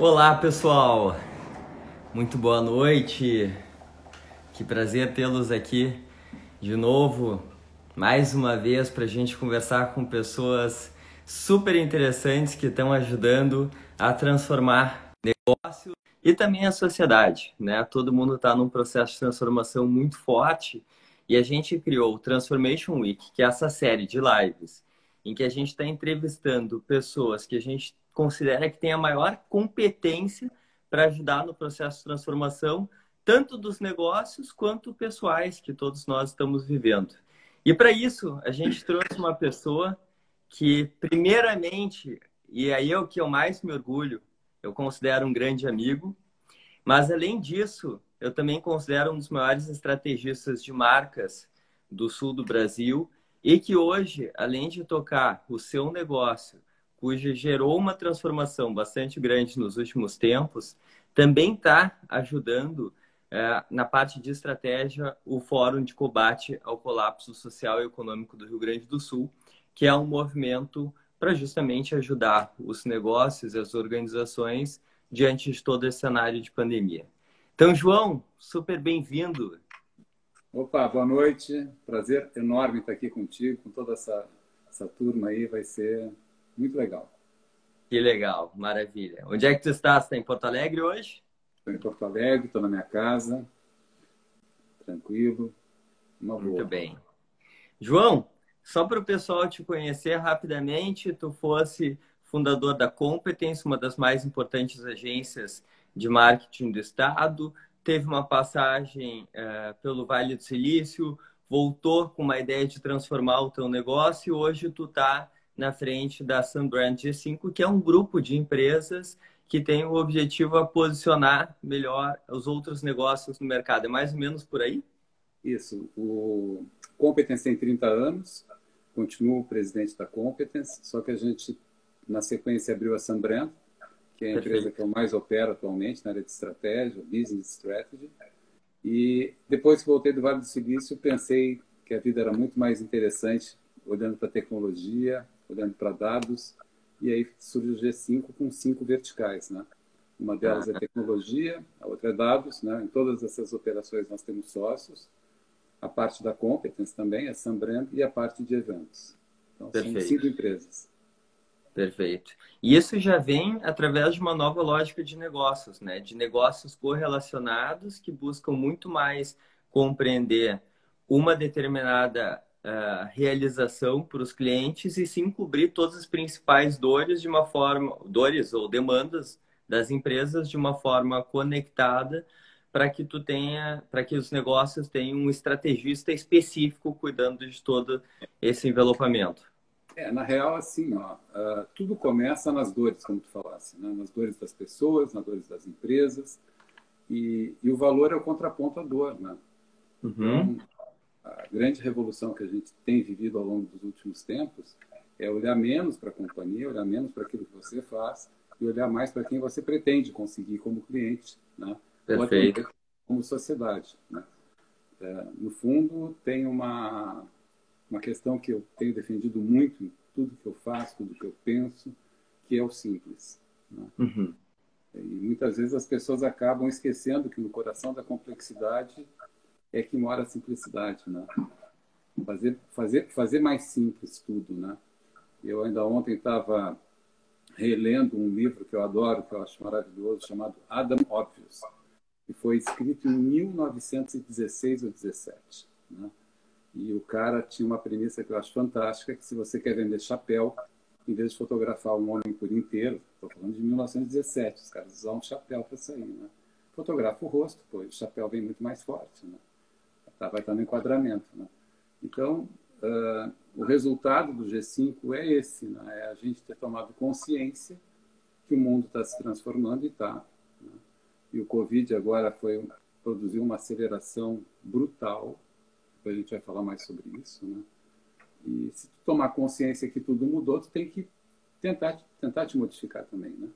Olá, pessoal. Muito boa noite. Que prazer tê-los aqui de novo, mais uma vez, para a gente conversar com pessoas super interessantes que estão ajudando a transformar negócio e também a sociedade. Né? Todo mundo está num processo de transformação muito forte e a gente criou o Transformation Week, que é essa série de lives em que a gente está entrevistando pessoas que a gente considera que tem a maior competência para ajudar no processo de transformação, tanto dos negócios quanto pessoais que todos nós estamos vivendo. E para isso, a gente trouxe uma pessoa que, primeiramente, e aí é o que eu mais me orgulho, eu considero um grande amigo, mas além disso, eu também considero um dos maiores estrategistas de marcas do sul do Brasil e que hoje, além de tocar o seu negócio, cujo gerou uma transformação bastante grande nos últimos tempos, também está ajudando é, na parte de estratégia o Fórum de Combate ao Colapso Social e Econômico do Rio Grande do Sul, que é um movimento para justamente ajudar os negócios e as organizações diante de todo esse cenário de pandemia. Então, João, super bem-vindo. Opa, boa noite. Prazer enorme estar aqui contigo, com toda essa, essa turma aí. Vai ser muito legal. Que legal, maravilha. Onde é que tu está? Você está em Porto Alegre hoje? Estou em Porto Alegre, estou na minha casa, tranquilo, uma boa. Muito bem. João, só para o pessoal te conhecer rapidamente, tu fosse fundador da Competence, uma das mais importantes agências de marketing do estado, teve uma passagem uh, pelo Vale do Silício, voltou com uma ideia de transformar o teu negócio e hoje tu está na frente da Sunbrand G5, que é um grupo de empresas que tem o objetivo a posicionar melhor os outros negócios no mercado. É mais ou menos por aí? Isso. O Competence tem 30 anos, continua o presidente da Competence, só que a gente, na sequência, abriu a Sunbrand, que é a Perfeito. empresa que eu mais opero atualmente na área de estratégia, business strategy. E depois que voltei do Vale do Silício, pensei que a vida era muito mais interessante olhando para tecnologia, olhando para dados, e aí surge o G5 com cinco verticais, né? Uma delas é tecnologia, a outra é dados, né? Em todas essas operações nós temos sócios. A parte da competence também, a Sambrand, e a parte de eventos. Então, Perfeito. são cinco empresas. Perfeito. E isso já vem através de uma nova lógica de negócios, né? De negócios correlacionados que buscam muito mais compreender uma determinada uh, realização para os clientes e sim cobrir todas as principais dores de uma forma, dores ou demandas das empresas de uma forma conectada para que tu tenha, para que os negócios tenham um estrategista específico cuidando de todo esse envelopamento. É, na real, assim, ó, uh, tudo começa nas dores, como tu falasse, né? nas dores das pessoas, nas dores das empresas, e, e o valor é o contraponto à dor, né? Uhum. Então, a grande revolução que a gente tem vivido ao longo dos últimos tempos é olhar menos para a companhia, olhar menos para aquilo que você faz e olhar mais para quem você pretende conseguir como cliente, né? Perfeito. Ou como sociedade, né? É, no fundo, tem uma uma questão que eu tenho defendido muito em tudo que eu faço, tudo que eu penso, que é o simples. Né? Uhum. E muitas vezes as pessoas acabam esquecendo que no coração da complexidade é que mora a simplicidade, né? Fazer, fazer, fazer mais simples tudo, né? Eu ainda ontem estava relendo um livro que eu adoro, que eu acho maravilhoso, chamado Adam Obvious, que foi escrito em 1916 ou 17, né? E o cara tinha uma premissa que eu acho fantástica, que se você quer vender chapéu, em vez de fotografar um homem por inteiro, estou falando de 1917, os caras usavam chapéu para sair, né? Fotografa o rosto, pois o chapéu vem muito mais forte, né? Tá, vai estar no enquadramento, né? Então, uh, o resultado do G5 é esse, né? É a gente ter tomado consciência que o mundo está se transformando e está. Né? E o Covid agora foi produziu uma aceleração brutal depois a gente vai falar mais sobre isso, né? E se tu tomar consciência que tudo mudou, tu tem que tentar, tentar te modificar também, né?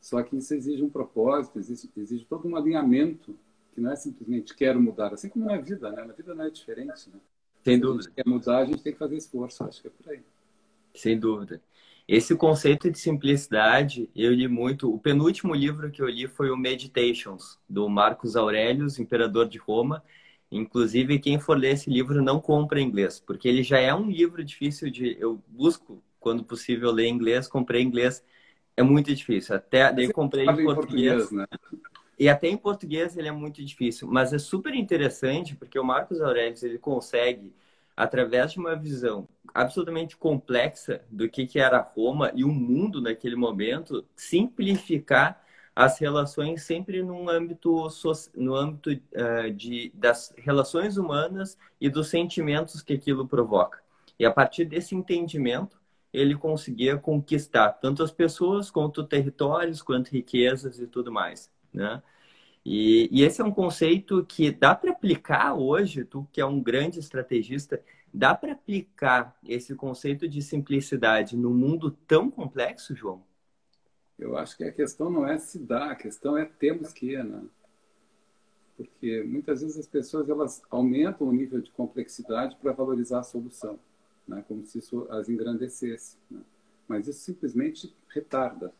Só que isso exige um propósito, exige, exige todo um alinhamento, que não é simplesmente quero mudar, assim como na vida, né? Na vida não é diferente, né? Sem dúvida. Se quer mudar, a gente tem que fazer esforço, acho que é por aí. Sem dúvida. Esse conceito de simplicidade, eu li muito. O penúltimo livro que eu li foi o Meditations, do Marcos Aurelius, imperador de Roma. Inclusive, quem for ler esse livro não compra em inglês, porque ele já é um livro difícil de. Eu busco, quando possível, ler em inglês, comprei em inglês. É muito difícil. Até daí comprei em português. português né? E até em português ele é muito difícil. Mas é super interessante, porque o Marcos Aurelius ele consegue através de uma visão absolutamente complexa do que, que era Roma e o mundo naquele momento, simplificar as relações sempre no âmbito, no âmbito uh, de, das relações humanas e dos sentimentos que aquilo provoca. E a partir desse entendimento, ele conseguia conquistar tanto as pessoas, quanto territórios, quanto riquezas e tudo mais. Né? E, e esse é um conceito que dá para aplicar hoje, tu que é um grande estrategista, dá para aplicar esse conceito de simplicidade no mundo tão complexo, João? Eu acho que a questão não é se dá, a questão é temos que, né? Porque muitas vezes as pessoas elas aumentam o nível de complexidade para valorizar a solução, né? Como se isso as engrandecesse, né? Mas isso simplesmente retarda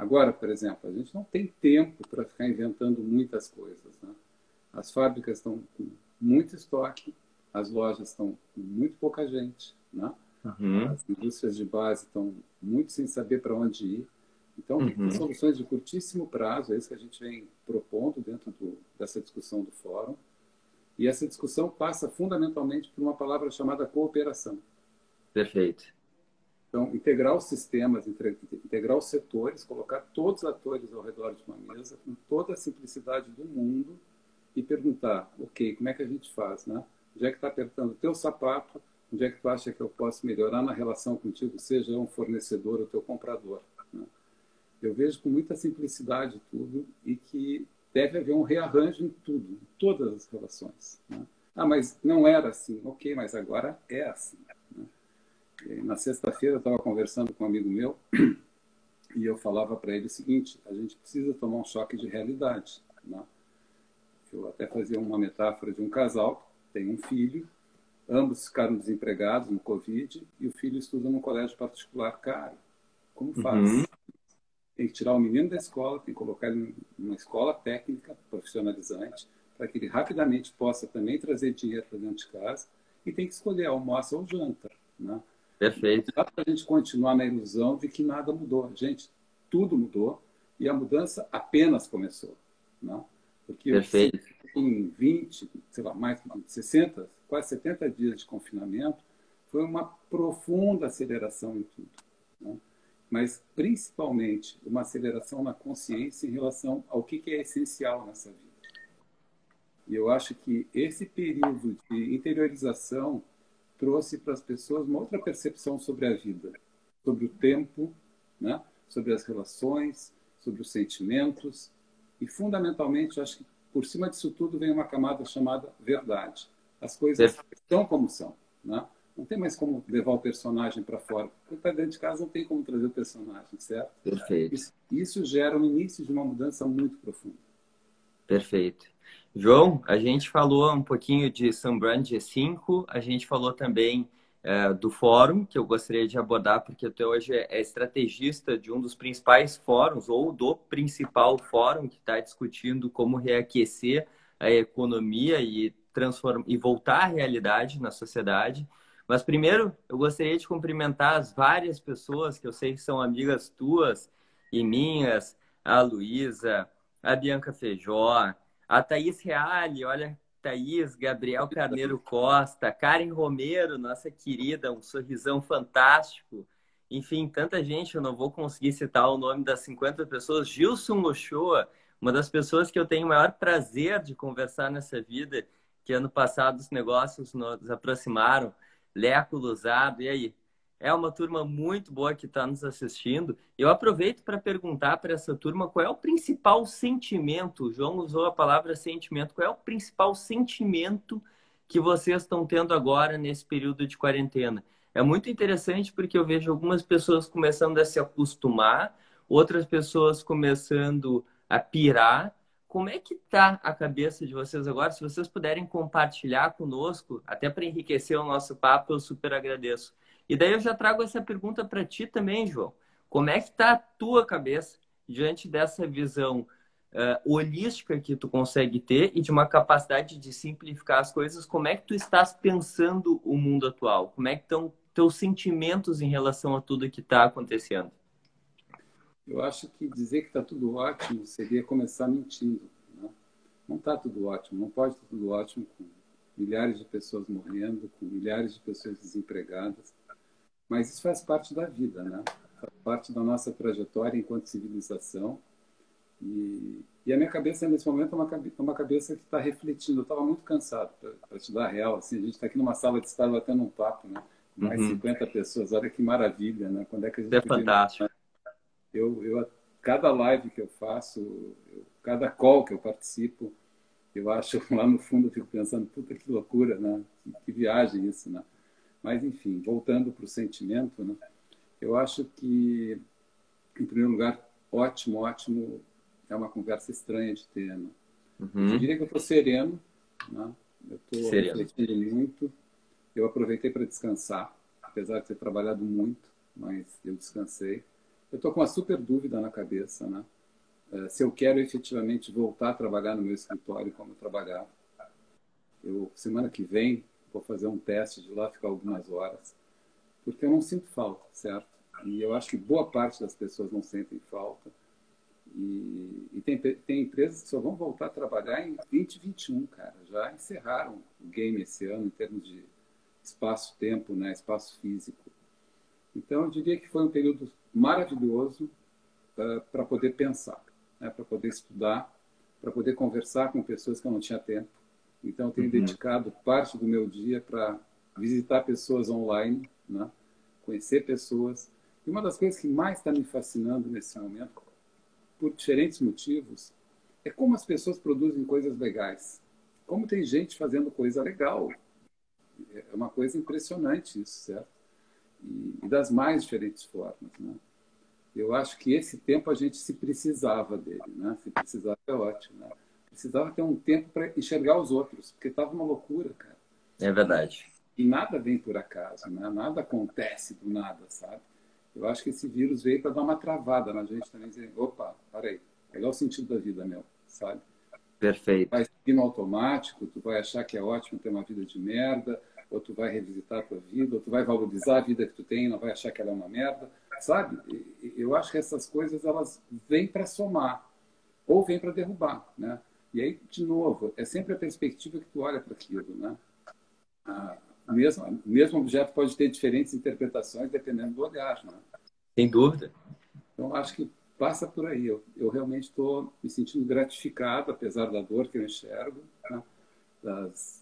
Agora, por exemplo, a gente não tem tempo para ficar inventando muitas coisas. Né? As fábricas estão com muito estoque, as lojas estão com muito pouca gente, né? Uhum. as indústrias de base estão muito sem saber para onde ir. Então, uhum. soluções de curtíssimo prazo, é isso que a gente vem propondo dentro do, dessa discussão do fórum. E essa discussão passa fundamentalmente por uma palavra chamada cooperação. Perfeito. Então, integrar os sistemas, integrar os setores, colocar todos os atores ao redor de uma mesa, com toda a simplicidade do mundo, e perguntar, ok, como é que a gente faz, né? Onde é que está apertando o teu sapato? Onde é que tu acha que eu posso melhorar na relação contigo, seja um fornecedor ou teu comprador? Né? Eu vejo com muita simplicidade tudo e que deve haver um rearranjo em tudo, em todas as relações. Né? Ah, mas não era assim. Ok, mas agora é assim. Na sexta-feira eu estava conversando com um amigo meu e eu falava para ele o seguinte: a gente precisa tomar um choque de realidade. Né? Eu até fazia uma metáfora de um casal, tem um filho, ambos ficaram desempregados no Covid e o filho estuda num colégio particular caro. Como faz? Uhum. Tem que tirar o menino da escola, tem que colocar ele numa escola técnica profissionalizante para que ele rapidamente possa também trazer dinheiro para dentro de casa e tem que escolher almoço ou janta. Né? Perfeito. Dá para a gente continuar na ilusão de que nada mudou. Gente, tudo mudou e a mudança apenas começou. Não? Né? Porque Perfeito. em 20, sei lá, mais de 60, quase 70 dias de confinamento, foi uma profunda aceleração em tudo. Não? Né? Mas, principalmente, uma aceleração na consciência em relação ao que é essencial nessa vida. E eu acho que esse período de interiorização trouxe para as pessoas uma outra percepção sobre a vida, sobre o tempo, né? sobre as relações, sobre os sentimentos. E, fundamentalmente, acho que por cima disso tudo vem uma camada chamada verdade. As coisas são como são. Né? Não tem mais como levar o personagem para fora. Porque está dentro de casa, não tem como trazer o personagem, certo? Perfeito. Isso, isso gera o início de uma mudança muito profunda. Perfeito. João, a gente falou um pouquinho de Sunbrand G5, a gente falou também é, do fórum, que eu gostaria de abordar, porque até hoje é estrategista de um dos principais fóruns, ou do principal fórum, que está discutindo como reaquecer a economia e, e voltar à realidade na sociedade. Mas primeiro, eu gostaria de cumprimentar as várias pessoas que eu sei que são amigas tuas e minhas, a Luísa, a Bianca Feijó, a Thaís Reale, olha, Thaís, Gabriel Carneiro Costa, Karen Romero, nossa querida, um sorrisão fantástico. Enfim, tanta gente, eu não vou conseguir citar o nome das 50 pessoas. Gilson Ochoa, uma das pessoas que eu tenho o maior prazer de conversar nessa vida, que ano passado os negócios nos aproximaram. Leco Luzado, e aí? É uma turma muito boa que está nos assistindo. Eu aproveito para perguntar para essa turma qual é o principal sentimento. O João usou a palavra sentimento. Qual é o principal sentimento que vocês estão tendo agora nesse período de quarentena? É muito interessante porque eu vejo algumas pessoas começando a se acostumar, outras pessoas começando a pirar. Como é que está a cabeça de vocês agora? Se vocês puderem compartilhar conosco, até para enriquecer o nosso papo, eu super agradeço. E daí eu já trago essa pergunta para ti também, João. Como é que está a tua cabeça diante dessa visão uh, holística que tu consegue ter e de uma capacidade de simplificar as coisas? Como é que tu estás pensando o mundo atual? Como é que estão teus sentimentos em relação a tudo que está acontecendo? Eu acho que dizer que está tudo ótimo seria começar mentindo. Né? Não está tudo ótimo, não pode estar tudo ótimo com milhares de pessoas morrendo, com milhares de pessoas desempregadas. Mas isso faz parte da vida, né? Faz parte da nossa trajetória enquanto civilização. E, e a minha cabeça nesse momento é uma, é uma cabeça que está refletindo. Eu estava muito cansado, para te dar a real. Assim, a gente está aqui numa sala de estar batendo um papo, né? Mais uhum. 50 pessoas. Olha que maravilha, né? Quando é que a gente é fantástico. Eu, eu, cada live que eu faço, eu, cada call que eu participo, eu acho lá no fundo eu fico pensando, puta que loucura, né? Que, que viagem isso, né? Mas enfim, voltando para o sentimento, né? Eu acho que, em primeiro lugar, ótimo, ótimo, é uma conversa estranha de ter, né? Uhum. Eu diria que eu estou sereno, né? Eu estou refletindo muito. Eu aproveitei para descansar, apesar de ter trabalhado muito, mas eu descansei. Eu estou com uma super dúvida na cabeça, né? É, se eu quero efetivamente voltar a trabalhar no meu escritório como eu trabalhava. Eu, semana que vem, vou fazer um teste de lá ficar algumas horas, porque eu não sinto falta, certo? E eu acho que boa parte das pessoas não sentem falta. E, e tem, tem empresas que só vão voltar a trabalhar em 2021, cara. Já encerraram o game esse ano em termos de espaço-tempo, né? espaço físico. Então, eu diria que foi um período maravilhoso uh, para poder pensar, né? para poder estudar, para poder conversar com pessoas que eu não tinha tempo. Então, tenho uhum. dedicado parte do meu dia para visitar pessoas online, né? conhecer pessoas. E uma das coisas que mais está me fascinando nesse momento, por diferentes motivos, é como as pessoas produzem coisas legais. Como tem gente fazendo coisa legal. É uma coisa impressionante isso, certo? e, e das mais diferentes formas. Né? Eu acho que esse tempo a gente se precisava dele, né? Se precisava é ótimo, né? Precisava ter um tempo para enxergar os outros, porque estava uma loucura, cara. É verdade. E nada vem por acaso, né? Nada acontece do nada, sabe? Eu acho que esse vírus veio para dar uma travada na gente também, dizer, opa, peraí, qual é o sentido da vida, meu, sabe? Perfeito. Vai seguir no automático, tu vai achar que é ótimo ter uma vida de merda, ou tu vai revisitar a tua vida, ou tu vai valorizar a vida que tu tem, não vai achar que ela é uma merda, sabe? Eu acho que essas coisas elas vêm para somar ou vêm para derrubar, né? E aí, de novo, é sempre a perspectiva que tu olha para aquilo, né? O mesmo, o mesmo objeto pode ter diferentes interpretações dependendo do olhar, né? Sem dúvida. Então, acho que passa por aí. Eu, eu realmente estou me sentindo gratificado, apesar da dor que eu enxergo, né? das,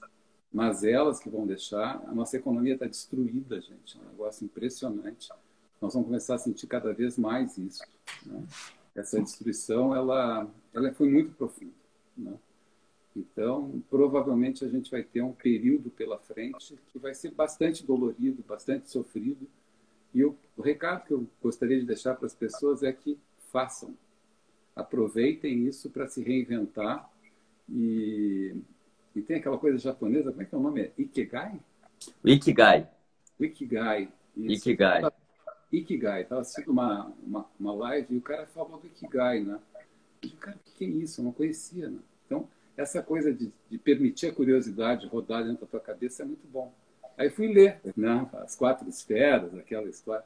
mazelas que vão deixar. A nossa economia está destruída, gente. É um negócio impressionante. Nós vamos começar a sentir cada vez mais isso. Né? Essa destruição, ela, ela foi muito profunda. Né? Então, provavelmente a gente vai ter um período pela frente que vai ser bastante dolorido, bastante sofrido. E o, recado que eu gostaria de deixar para as pessoas é que façam. Aproveitem isso para se reinventar e e tem aquela coisa japonesa, como é que é o nome? É Ikigai? Ikigai. Ikigai. Isso. Ikigai. Ikigai. Estava assistindo uma, uma, uma live e o cara falou do Ikigai, né? E cara, o que é isso? Eu não conhecia, né? Então, essa coisa de, de permitir a curiosidade rodar dentro da tua cabeça é muito bom. Aí fui ler, né? As quatro esferas, aquela história.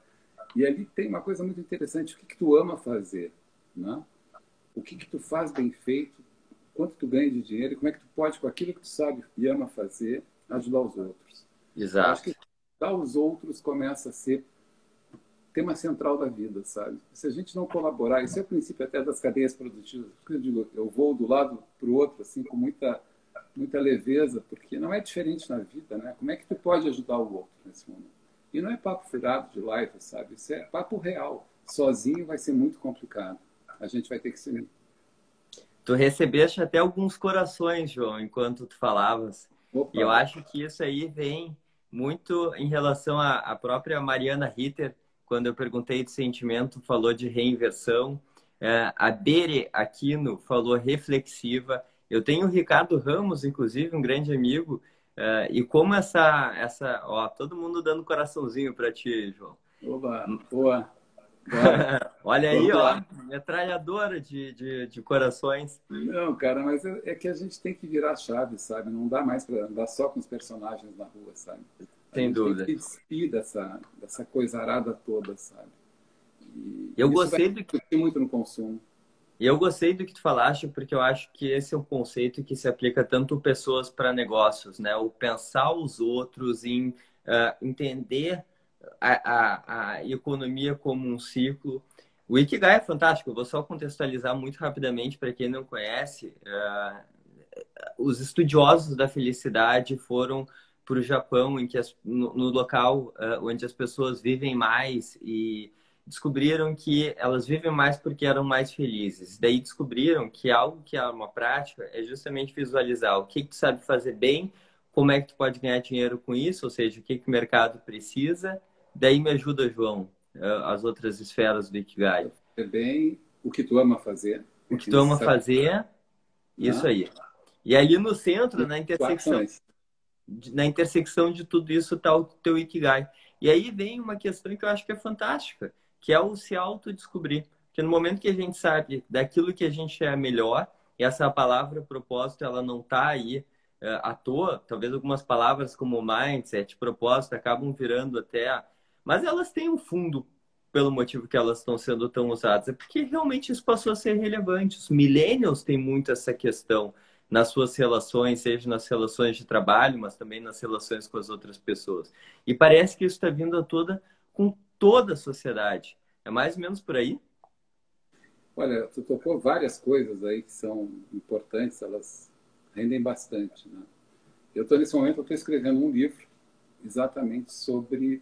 E ali tem uma coisa muito interessante. O que, que tu ama fazer, né? O que, que tu faz bem feito quanto tu ganha de dinheiro e como é que tu pode, com aquilo que tu sabe e ama fazer, ajudar os outros. Exato. acho que ajudar os outros começa a ser tema central da vida, sabe? Se a gente não colaborar, isso é o princípio até das cadeias produtivas. Eu digo, eu vou do lado para o outro assim com muita muita leveza, porque não é diferente na vida, né? Como é que tu pode ajudar o outro nesse momento? E não é papo furado de live, sabe? Isso é papo real. Sozinho vai ser muito complicado. A gente vai ter que se Tu recebeste até alguns corações, João, enquanto tu falavas. Opa. E eu acho que isso aí vem muito em relação à, à própria Mariana Ritter, quando eu perguntei de sentimento, falou de reinversão. É, a Bere Aquino falou reflexiva. Eu tenho o Ricardo Ramos, inclusive, um grande amigo, Uh, e como essa, essa, ó, todo mundo dando coraçãozinho para ti, João. Oba, boa. Olha aí, ó, metralhadora de, de, de, corações. Não, cara, mas é, é, que a gente tem que virar a chave, sabe? Não dá mais para andar só com os personagens na rua, sabe? A Sem dúvida. Tem que despir dessa, dessa coisa arada toda, sabe? E eu gostei do que muito no consumo. E eu gostei do que tu falaste, porque eu acho que esse é um conceito que se aplica tanto pessoas para negócios, né? O pensar os outros, em uh, entender a, a, a, economia como um ciclo. O Ikigai é fantástico, eu vou só contextualizar muito rapidamente para quem não conhece. Uh, os estudiosos da felicidade foram para o Japão, em que as, no, no, local uh, onde as pessoas vivem mais e descobriram que elas vivem mais porque eram mais felizes. Daí descobriram que algo que é uma prática é justamente visualizar o que, que tu sabe fazer bem, como é que tu pode ganhar dinheiro com isso, ou seja, o que, que o mercado precisa. Daí me ajuda, João, eh, as outras esferas do Ikigai. É bem o que tu ama fazer. O que tu ama fazer, isso aí. E ali no centro, na intersecção, na intersecção de tudo isso está o teu Ikigai. E aí vem uma questão que eu acho que é fantástica, que é o se autodescobrir. Porque no momento que a gente sabe daquilo que a gente é melhor, e essa palavra propósito, ela não está aí uh, à toa, talvez algumas palavras como mindset, propósito, acabam virando até... Mas elas têm um fundo pelo motivo que elas estão sendo tão usadas. É porque realmente isso passou a ser relevante. Os millennials têm muito essa questão nas suas relações, seja nas relações de trabalho, mas também nas relações com as outras pessoas. E parece que isso está vindo a toda com toda a sociedade. É mais ou menos por aí? Olha, tu tocou várias coisas aí que são importantes, elas rendem bastante. Né? Eu estou nesse momento, estou escrevendo um livro exatamente sobre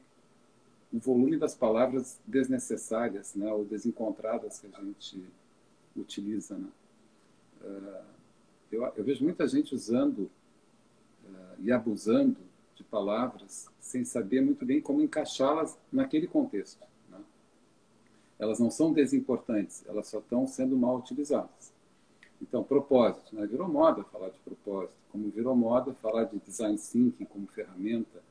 o volume das palavras desnecessárias, né, ou desencontradas que a gente utiliza. Né? Uh, eu, eu, vejo muita gente usando uh, e abusando de palavras sem saber muito bem como encaixá-las naquele contexto. Né? Elas não são desimportantes, elas só estão sendo mal utilizadas. Então, propósito. Né? Virou moda falar de propósito, como virou moda falar de design thinking como ferramenta.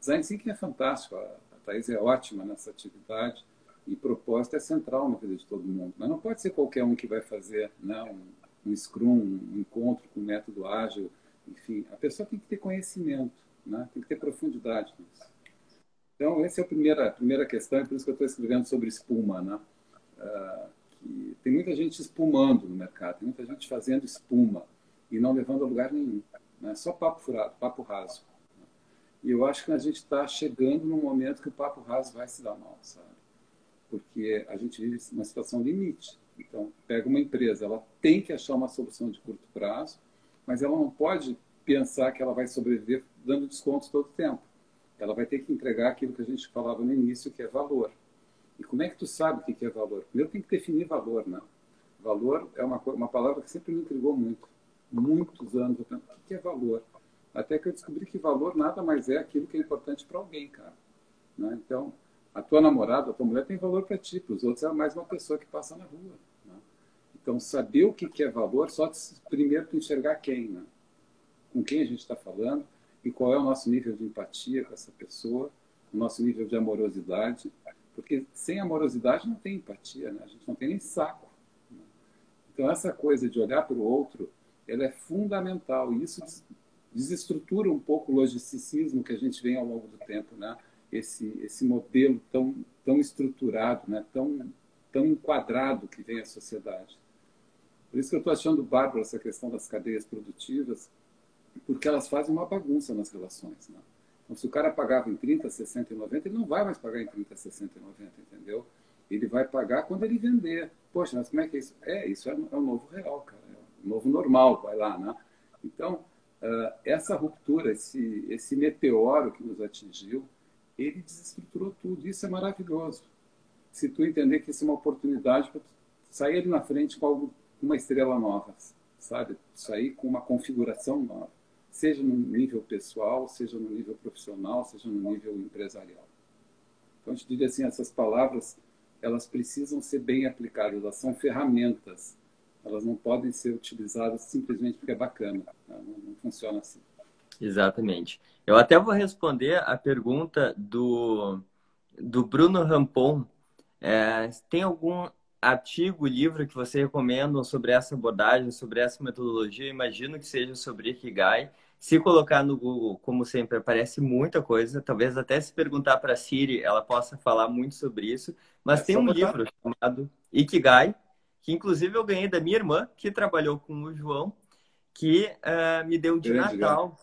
Design thinking é fantástico, a, a Thais é ótima nessa atividade e propósito é central na vida de todo mundo. Mas não pode ser qualquer um que vai fazer né, um, um Scrum, um encontro com método ágil, enfim. A pessoa tem que ter conhecimento. Né? Tem que ter profundidade nisso. Então, essa é a primeira, a primeira questão, e por isso que eu estou escrevendo sobre espuma. Né? Uh, que tem muita gente espumando no mercado, tem muita gente fazendo espuma e não levando a lugar nenhum. Né? Só papo furado, papo raso. E eu acho que a gente está chegando num momento que o papo raso vai se dar mal, sabe? Porque a gente vive uma situação limite. Então, pega uma empresa, ela tem que achar uma solução de curto prazo, mas ela não pode pensar que ela vai sobreviver dando descontos todo o tempo. Ela vai ter que entregar aquilo que a gente falava no início, que é valor. E como é que tu sabe o que é valor? Primeiro tem que definir valor, né? Valor é uma, uma palavra que sempre me intrigou muito. Muitos anos eu penso, o que é valor? Até que eu descobri que valor nada mais é aquilo que é importante para alguém, cara. Né? Então, a tua namorada, a tua mulher tem valor para ti, para os outros é mais uma pessoa que passa na rua. Então, saber o que é valor, só primeiro tu enxergar quem, né? com quem a gente está falando, e qual é o nosso nível de empatia com essa pessoa, o nosso nível de amorosidade, porque sem amorosidade não tem empatia, né? a gente não tem nem saco. Né? Então essa coisa de olhar para o outro, ela é fundamental e isso desestrutura um pouco o logisticismo que a gente vem ao longo do tempo, né? Esse esse modelo tão tão estruturado, né? Tão tão enquadrado que vem a sociedade. Por isso que eu estou achando bárbaro essa questão das cadeias produtivas, porque elas fazem uma bagunça nas relações. Né? Então, se o cara pagava em 30, 60 e 90, ele não vai mais pagar em 30, 60 e 90, entendeu? Ele vai pagar quando ele vender. Poxa, mas como é que é isso? É, isso é, é o novo real, cara. É o novo normal, vai lá, né? Então, uh, essa ruptura, esse, esse meteoro que nos atingiu, ele desestruturou tudo. Isso é maravilhoso. Se tu entender que isso é uma oportunidade para sair ali na frente com algo, uma estrela nova, sabe? Sair com uma configuração nova seja no nível pessoal, seja no nível profissional, seja no nível empresarial. Então, a gente diria assim, essas palavras, elas precisam ser bem aplicadas, elas são ferramentas, elas não podem ser utilizadas simplesmente porque é bacana, né? não, não, funciona assim. Exatamente. Eu até vou responder a pergunta do, do Bruno Rampon. É, tem algum artigo, livro que você recomenda sobre essa abordagem, sobre essa metodologia? Imagino que seja sobre Ikigai. Se colocar no Google, como sempre, aparece muita coisa. Talvez até se perguntar para a Siri, ela possa falar muito sobre isso. Mas é tem um livro chamado Ikigai, que inclusive eu ganhei da minha irmã, que trabalhou com o João, que uh, me deu de Grande Natal.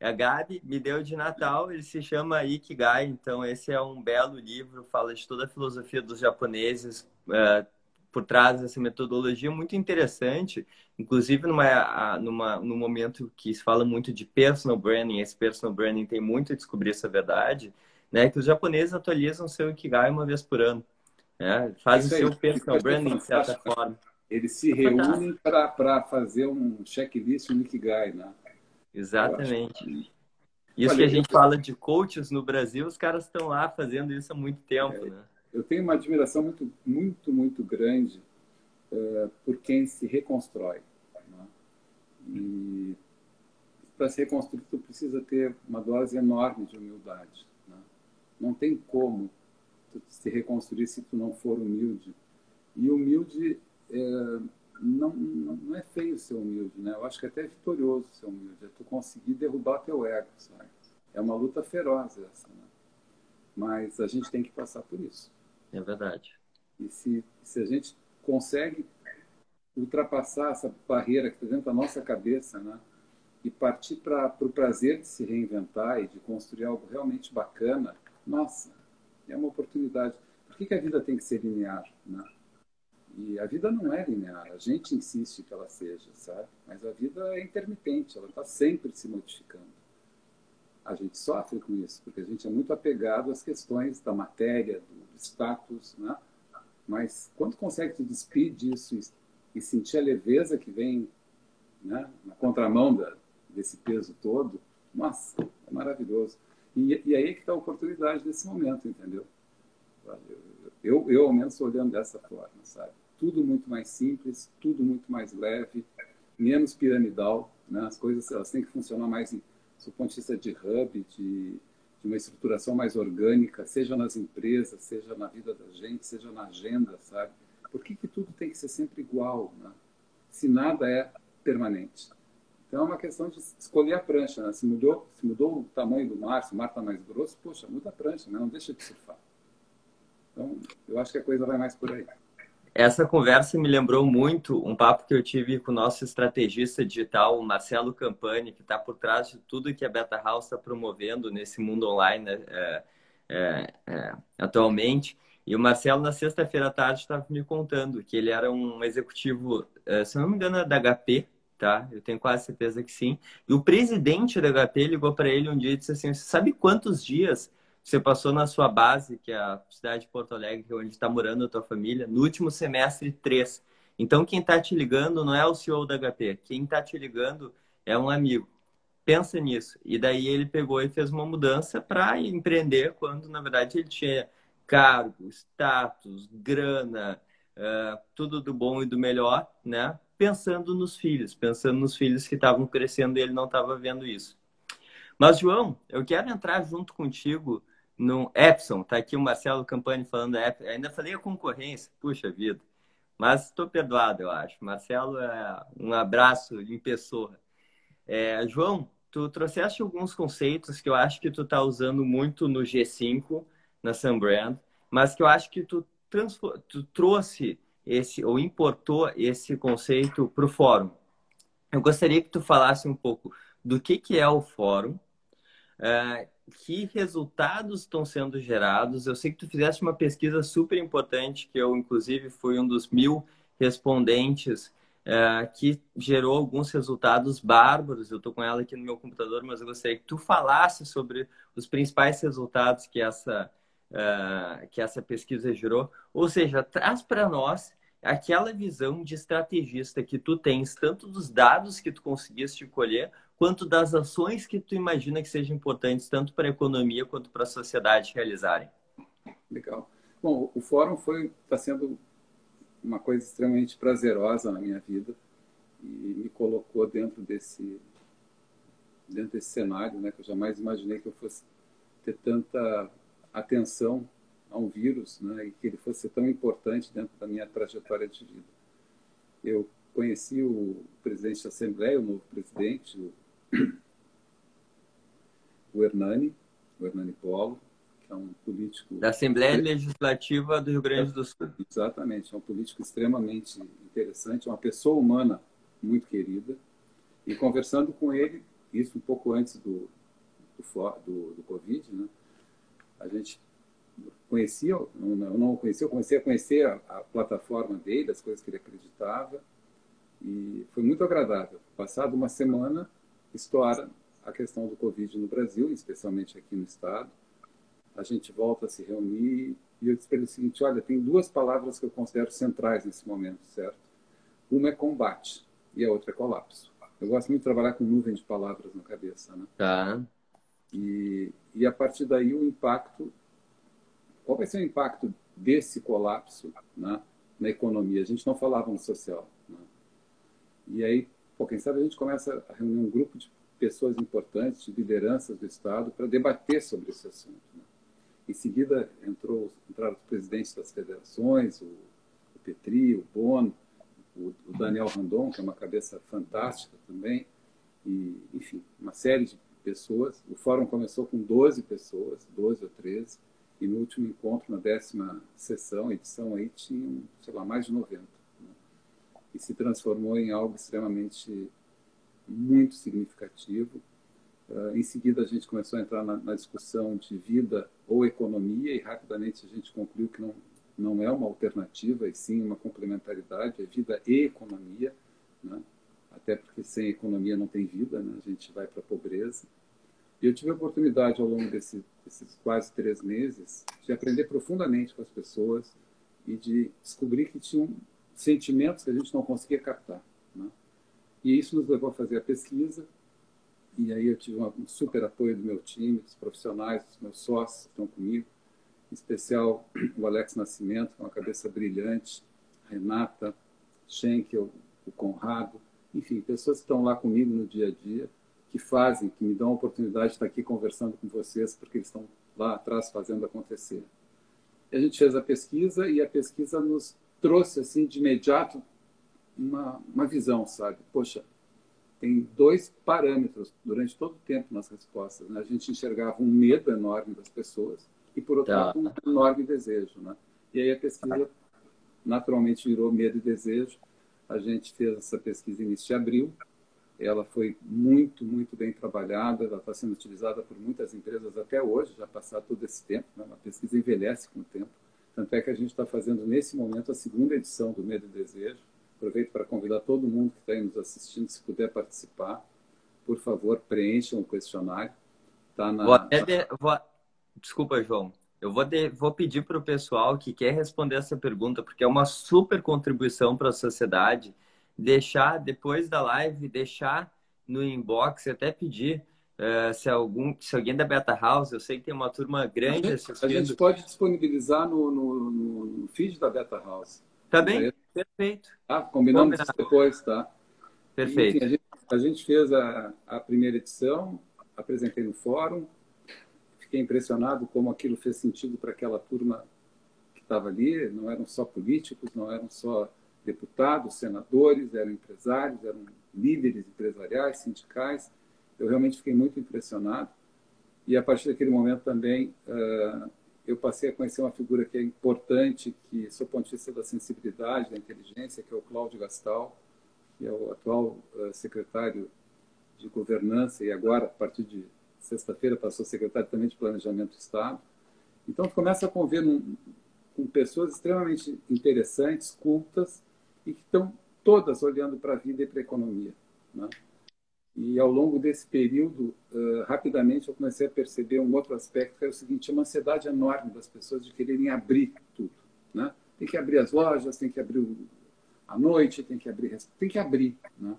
A Gabi me deu de Natal, ele se chama Ikigai, então esse é um belo livro, fala de toda a filosofia dos japoneses, uh, por trás dessa metodologia muito interessante, inclusive numa, numa, num momento que se fala muito de personal branding, esse personal branding tem muito a descobrir essa verdade, né, que os japoneses atualizam seu Ikigai uma vez por ano. Né? Fazem seu personal branding de certa forma. Eles se reúnem para fazer um checklist no Ikigai, né? Exatamente. Isso Olha, que a gente eu... fala de coaches no Brasil, os caras estão lá fazendo isso há muito tempo, é, né? eu tenho uma admiração muito, muito, muito grande uh, por quem se reconstrói. Né? E para se reconstruir, tu precisa ter uma dose enorme de humildade. Né? Não tem como tu se reconstruir se tu não for humilde. E humilde é, não, não, é feio ser humilde, né? Eu acho que é até vitorioso ser humilde. É tu conseguir derrubar teu ego, sabe? É uma luta feroz essa, né? Mas a gente tem que passar por isso. É verdade. E se, se a gente consegue ultrapassar essa barreira que está dentro da nossa cabeça, né? E partir para o pra, prazer de se reinventar e de construir algo realmente bacana, nossa, é uma oportunidade. Por que, que a vida tem que ser linear, né? E a vida não é linear, a gente insiste que ela seja, sabe? Mas a vida é intermitente, ela está sempre se modificando. A gente sofre com isso, porque a gente é muito apegado às questões da matéria, do status, né? Mas quando consegue te despir disso e, sentir a leveza que vem né, na contramão da, desse peso todo, nossa, é maravilhoso. E, e aí é que está a oportunidade desse momento, entendeu? Eu, eu, ao menos, olhando dessa forma, sabe? Tudo muito mais simples, tudo muito mais leve, menos piramidal, né? As coisas elas têm que funcionar mais do ponto de vista de hub, de de uma estruturação mais orgânica, seja nas empresas, seja na vida da gente, seja na agenda, sabe? Por que, que tudo tem que ser sempre igual, né? se nada é permanente? Então é uma questão de escolher a prancha. Né? Se, mudou, se mudou o tamanho do mar, se o mar está mais grosso, poxa, muda a prancha, né? não deixa de surfar. Então eu acho que a coisa vai mais por aí. Essa conversa me lembrou muito um papo que eu tive com o nosso estrategista digital, Marcelo Campani, que está por trás de tudo que a Beta House está promovendo nesse mundo online né, é, é, é, atualmente. E o Marcelo, na sexta-feira à tarde, estava me contando que ele era um executivo, é, se não me engano, da HP, tá? Eu tenho quase certeza que sim. E o presidente da HP ligou para ele um dia e disse assim: Você sabe quantos dias você passou na sua base, que é a cidade de Porto Alegre, é onde está morando a tua família, no último semestre 3. Então, quem está te ligando não é o CEO da HP, quem está te ligando é um amigo. Pensa nisso. E daí ele pegou e fez uma mudança para empreender, quando na verdade ele tinha cargo, status, grana, uh, tudo do bom e do melhor, né? Pensando nos filhos, pensando nos filhos que estavam crescendo e ele não estava vendo isso. Mas, João, eu quero entrar junto contigo no Epson, tá aqui o Marcelo Campani falando da Epson. Ainda falei a concorrência, puxa vida. Mas estou perdoado, eu acho. Marcelo, é um abraço em pessoa. É, João, tu trouxeste alguns conceitos que eu acho que tu está usando muito no G5, na Sunbrand, mas que eu acho que tu, tu trouxe esse ou importou esse conceito para o fórum. Eu gostaria que tu falasse um pouco do que, que é o fórum, uh, que resultados estão sendo gerados. Eu sei que tu fizeste uma pesquisa super importante, que eu, inclusive, fui um dos mil respondentes, uh, que gerou alguns resultados bárbaros. Eu estou com ela aqui no meu computador, mas eu gostaria que tu falasse sobre os principais resultados que essa, uh, que essa pesquisa gerou. Ou seja, traz para nós aquela visão de estrategista que tu tens, tanto dos dados que tu conseguiste colher, quanto das ações que tu imagina que sejam importantes tanto para a economia quanto para a sociedade realizarem. Legal. Bom, o fórum foi está sendo uma coisa extremamente prazerosa na minha vida e me colocou dentro desse dentro desse cenário, né, que eu jamais imaginei que eu fosse ter tanta atenção a um vírus, né, e que ele fosse tão importante dentro da minha trajetória de vida. Eu conheci o presidente da Assembleia, o novo presidente, o, o Hernani, o Hernani Polo, que é um político... Da Assembleia Legislativa do Rio Grande do Sul. Exatamente, é um político extremamente interessante, uma pessoa humana muito querida, e conversando com ele, isso um pouco antes do, do, do, do Covid, né? a gente conhecia, eu não conhecia, eu comecei a conhecer a, a, plataforma dele, as coisas que ele acreditava, e foi muito agradável. Passado uma semana, estoura a questão do Covid no Brasil, especialmente aqui no Estado. A gente volta a se reunir e eu disse para ele o seguinte, olha, tem duas palavras que eu considero centrais nesse momento, certo? Uma é combate e a outra é colapso. Eu gosto muito de trabalhar com nuvem de palavras na cabeça, né? Tá. E, e a partir daí o impacto, qual vai ser o impacto desse colapso né, na economia? A gente não falava no social. Né? E aí, pô, quem sabe a gente começa a reunir um grupo de pessoas importantes, de lideranças do Estado, para debater sobre esse assunto. Né? Em seguida, entrou, entraram os presidentes das federações, o, o Petri, o Bono, o, o, Daniel Randon, que é uma cabeça fantástica também, e, enfim, uma série de pessoas. O fórum começou com 12 pessoas, 12 ou 13, e no último encontro, na décima sessão, edição aí, tinham, sei lá, mais de 90. E se transformou em algo extremamente muito significativo. Uh, em seguida, a gente começou a entrar na, na, discussão de vida ou economia, e rapidamente a gente concluiu que não, não é uma alternativa, e sim uma complementaridade, é vida e economia. Né? até porque sem economia não tem vida, né? a gente vai para a pobreza. E eu tive a oportunidade, ao longo desse, desses quase três meses, de aprender profundamente com as pessoas e de descobrir que tinham sentimentos que a gente não conseguia captar. Né? E isso nos levou a fazer a pesquisa, e aí eu tive um super apoio do meu time, dos profissionais, dos meus sócios que estão comigo, em especial o Alex Nascimento, com uma cabeça brilhante, Renata Schenkel, o Conrado, enfim, pessoas que estão lá comigo no dia a dia, que fazem, que me dão a oportunidade de estar aqui conversando com vocês, porque eles estão lá atrás fazendo acontecer. E a gente fez a pesquisa e a pesquisa nos trouxe assim de imediato uma, uma visão, sabe? Poxa, tem dois parâmetros durante todo o tempo nas respostas. Né? A gente enxergava um medo enorme das pessoas e, por outro tá. lado, um enorme desejo. Né? E aí a pesquisa naturalmente virou medo e desejo a gente fez essa pesquisa início de abril. Ela foi muito, muito bem trabalhada. Ela está sendo utilizada por muitas empresas até hoje, já passado todo esse tempo. Né? A pesquisa envelhece com o tempo. Tanto é que a gente está fazendo, nesse momento, a segunda edição do Medo e Desejo. Aproveito para convidar todo mundo que está aí nos assistindo, se puder participar, por favor, preencham o questionário. Tá na... vou até de... vou... Desculpa, João. Eu vou, de, vou pedir para o pessoal que quer responder essa pergunta, porque é uma super contribuição para a sociedade, deixar, depois da live, deixar no inbox, até pedir uh, se, algum, se alguém da Beta House, eu sei que tem uma turma grande a gente. A gente pode disponibilizar no, no, no feed da Beta House. Tá bem? Perfeito. Tá? Combinamos isso depois, tá? Perfeito. Enfim, a, gente, a gente fez a, a primeira edição, apresentei no fórum, fiquei impressionado como aquilo fez sentido para aquela turma que estava ali. Não eram só políticos, não eram só deputados, senadores, eram empresários, eram líderes empresariais, sindicais. Eu realmente fiquei muito impressionado. E a partir daquele momento também uh, eu passei a conhecer uma figura que é importante, que sou ponto de vista da sensibilidade, da inteligência, que é o Cláudio Gastal, que é o atual uh, secretário de governança e agora, a partir de sexta-feira passou secretário também de Planejamento do Estado. Então, começa a conviver num, com pessoas extremamente interessantes, cultas, e que estão todas olhando para a vida e para a economia. Né? E ao longo desse período, uh, rapidamente eu comecei a perceber um outro aspecto, que é o seguinte: uma ansiedade enorme das pessoas de quererem abrir tudo. Né? Tem que abrir as lojas, tem que abrir a noite, tem que abrir, tem que abrir. Né?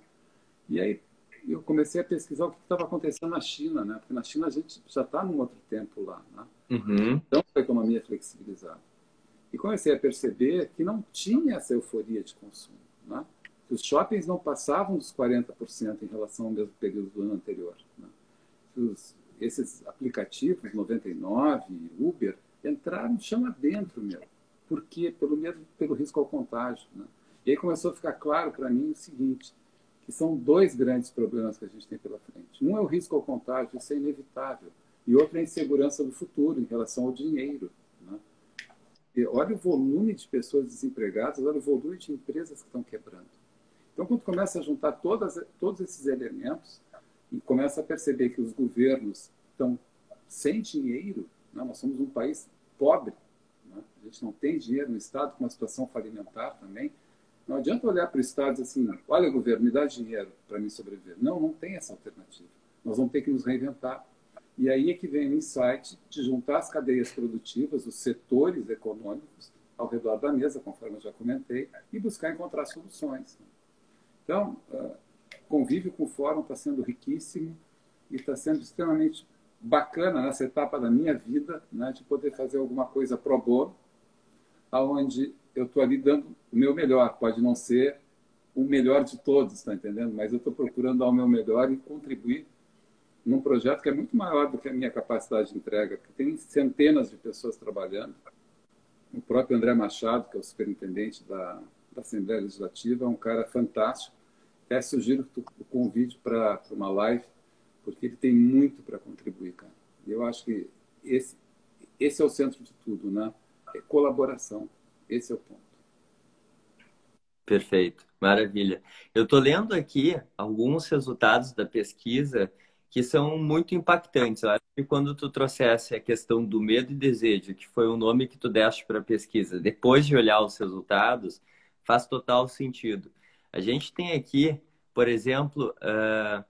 E aí eu comecei a pesquisar o que estava acontecendo na China, né? Porque na China a gente já está num outro tempo lá, né? Uhum. Então, a economia é flexibilizada. E comecei a perceber que não tinha essa euforia de consumo, né? Os shoppings não passavam dos 40% em relação ao mesmo período do ano anterior. Né? os, esses aplicativos, 99, Uber, entraram chama dentro, meu. Por quê? Pelo medo, pelo risco ao contágio. Né? E aí começou a ficar claro para mim o seguinte, que são dois grandes problemas que a gente tem pela frente. Um é o risco ao contágio, isso é inevitável. E outro é a insegurança do futuro em relação ao dinheiro. Né? Olha o volume de pessoas desempregadas, olha o volume de empresas que estão quebrando. Então, quando começa a juntar todas, todos esses elementos e começa a perceber que os governos estão sem dinheiro, né? nós somos um país pobre, né? a gente não tem dinheiro no Estado, com uma situação falimentar também. Não adianta olhar para o Estado e assim, olha, governo, me dá dinheiro para me sobreviver. Não, não tem essa alternativa. Nós vamos ter que nos reinventar. E aí é que vem o insight de juntar as cadeias produtivas, os setores econômicos ao redor da mesa, conforme eu já comentei, e buscar encontrar soluções. Então, uh, convívio com o fórum está sendo riquíssimo e está sendo extremamente bacana nessa etapa da minha vida, né, de poder fazer alguma coisa pro bono, aonde eu estou ali dando o meu melhor. Pode não ser o melhor de todos, está entendendo? Mas eu estou procurando dar o meu melhor e contribuir num projeto que é muito maior do que a minha capacidade de entrega, que tem centenas de pessoas trabalhando. O próprio André Machado, que é o superintendente da, da Assembleia Legislativa, é um cara fantástico. Até sugiro que tu o convide para uma live, porque ele tem muito para contribuir, cara. Eu acho que esse, esse é o centro de tudo, né? É colaboração. Esse é o ponto. Perfeito, maravilha. Eu estou lendo aqui alguns resultados da pesquisa que são muito impactantes. Eu acho que quando tu trouxesse a questão do medo e desejo, que foi o nome que tu deste para a pesquisa, depois de olhar os resultados, faz total sentido. A gente tem aqui, por exemplo, uh,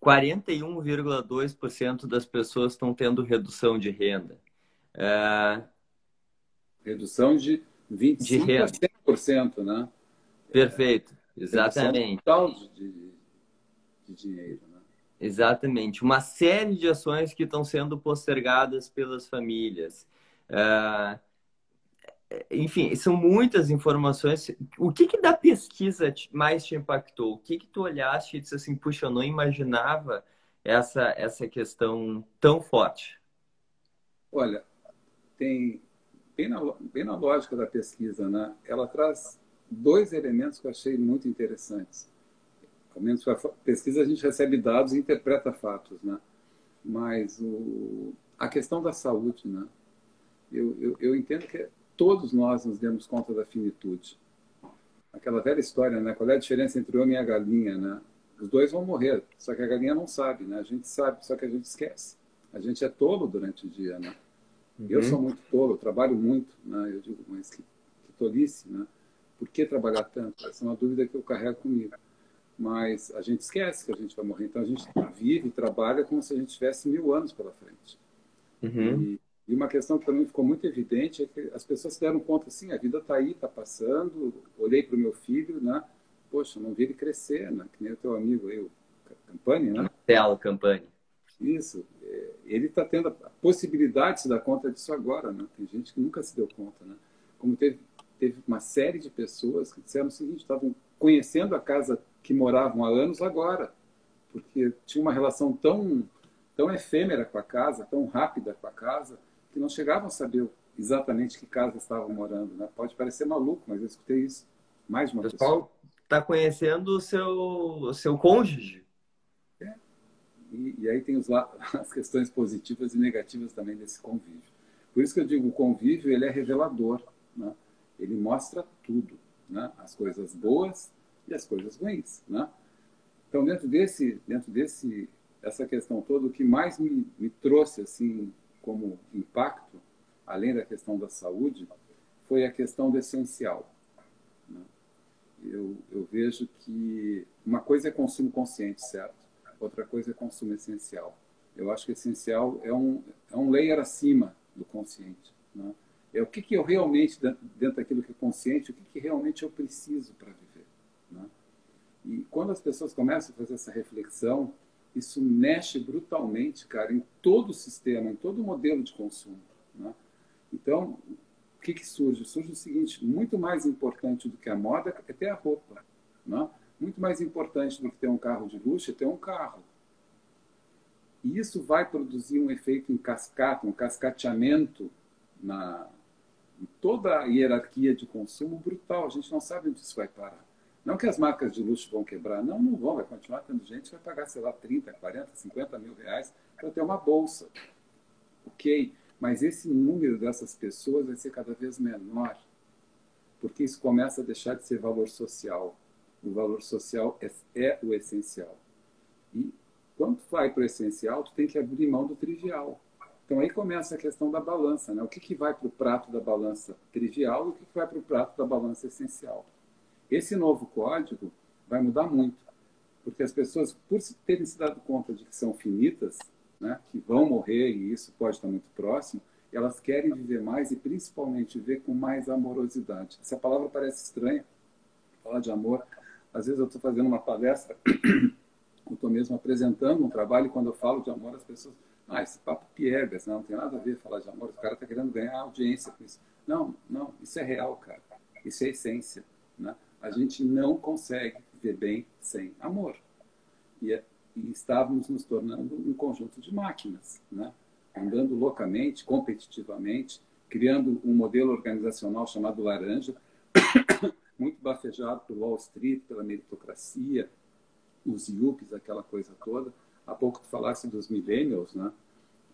41,2% das pessoas estão tendo redução de renda. Uh, redução de 25% de renda. 100%, né? Perfeito, exatamente. Total de, de dinheiro. Né? Exatamente. Uma série de ações que estão sendo postergadas pelas famílias. Uh, enfim, são muitas informações. O que, que da pesquisa mais te impactou? O que, que tu olhaste e disse assim, puxa, eu não imaginava essa, essa questão tão forte? Olha, tem bem na, bem na lógica da pesquisa, né? ela traz dois elementos que eu achei muito interessantes pelo menos para pesquisa a gente recebe dados e interpreta fatos, né? Mas o, a questão da saúde, né? Eu, eu, eu entendo que todos nós nos demos conta da finitude. Aquela velha história, né? Qual é a diferença entre o homem e a galinha, né? Os dois vão morrer, só que a galinha não sabe, né? A gente sabe, só que a gente esquece. A gente é tolo durante o dia, né? Uhum. Eu sou muito tolo, trabalho muito, né? Eu digo, mas que, que tolice, né? Por que trabalhar tanto? Essa é uma dúvida que eu carrego comigo mas a gente esquece que a gente vai morrer. Então a gente vive e trabalha como se a gente tivesse mil anos pela frente. Uhum. E, e, uma questão que também ficou muito evidente é que as pessoas se deram conta assim: a vida está aí, está passando. Olhei para o meu filho, né? Poxa, não vi ele crescer, né? Que nem o teu amigo aí, o Campani, né? Marcelo Campani. Isso. É, ele está tendo a possibilidade de se dar conta disso agora, né? Tem gente que nunca se deu conta, né? Como teve, teve uma série de pessoas que disseram o seguinte: estavam conhecendo a casa que moravam há anos agora, porque tinha uma relação tão, tão efêmera com a casa, tão rápida com a casa, que não chegavam a saber exatamente que casa estavam morando. Né? Pode parecer maluco, mas eu escutei isso mais uma o pessoal está conhecendo o seu, o seu cônjuge. É. E, e, aí tem os, as questões positivas e negativas também desse convívio. Por isso que eu digo, o convívio ele é revelador. Né? Ele mostra tudo. Né? As coisas boas e as coisas ruins, né? Então, dentro desse, dentro desse, essa questão toda, o que mais me, me trouxe assim como impacto, além da questão da saúde, foi a questão do essencial. Né? Eu, eu vejo que uma coisa é consumo consciente, certo? Outra coisa é consumo essencial. Eu acho que essencial é um, é um layer acima do consciente. Né? É o que, que eu realmente, dentro daquilo que é consciente, o que, que realmente eu preciso para viver. Né? E quando as pessoas começam a fazer essa reflexão, isso mexe brutalmente, cara, em todo o sistema, em todo o modelo de consumo. Né? Então, o que, que surge? Surge o seguinte: muito mais importante do que a moda é ter a roupa. Né? Muito mais importante do que ter um carro de luxo é ter um carro. E isso vai produzir um efeito em cascata, um cascateamento na, em toda a hierarquia de consumo brutal. A gente não sabe onde isso vai parar. Não que as marcas de luxo vão quebrar, não, não vão, vai continuar tendo gente que vai pagar, sei lá, 30, 40, 50 mil reais para ter uma bolsa. Ok, mas esse número dessas pessoas vai ser cada vez menor, porque isso começa a deixar de ser valor social. O valor social é, é o essencial. E quando vai para o essencial, tu tem que abrir mão do trivial. Então aí começa a questão da balança, né? O que, que vai para o prato da balança trivial e o que, que vai para o prato da balança essencial. Esse novo código vai mudar muito, porque as pessoas, por terem se dado conta de que são finitas, né, que vão morrer e isso pode estar muito próximo, elas querem viver mais e principalmente viver com mais amorosidade. Essa palavra parece estranha, falar de amor. Às vezes eu estou fazendo uma palestra, eu estou mesmo apresentando um trabalho e quando eu falo de amor as pessoas, ah, esse papo piegas, né? não tem nada a ver falar de amor, o cara está querendo ganhar audiência com isso. Não, não, isso é real, cara. Isso é essência. Né? A gente não consegue viver bem sem amor. E, é, e estávamos nos tornando um conjunto de máquinas, né? andando loucamente, competitivamente, criando um modelo organizacional chamado laranja, muito bafejado por Wall Street, pela meritocracia, os yuppies, aquela coisa toda. Há pouco tu falasse dos millennials, né?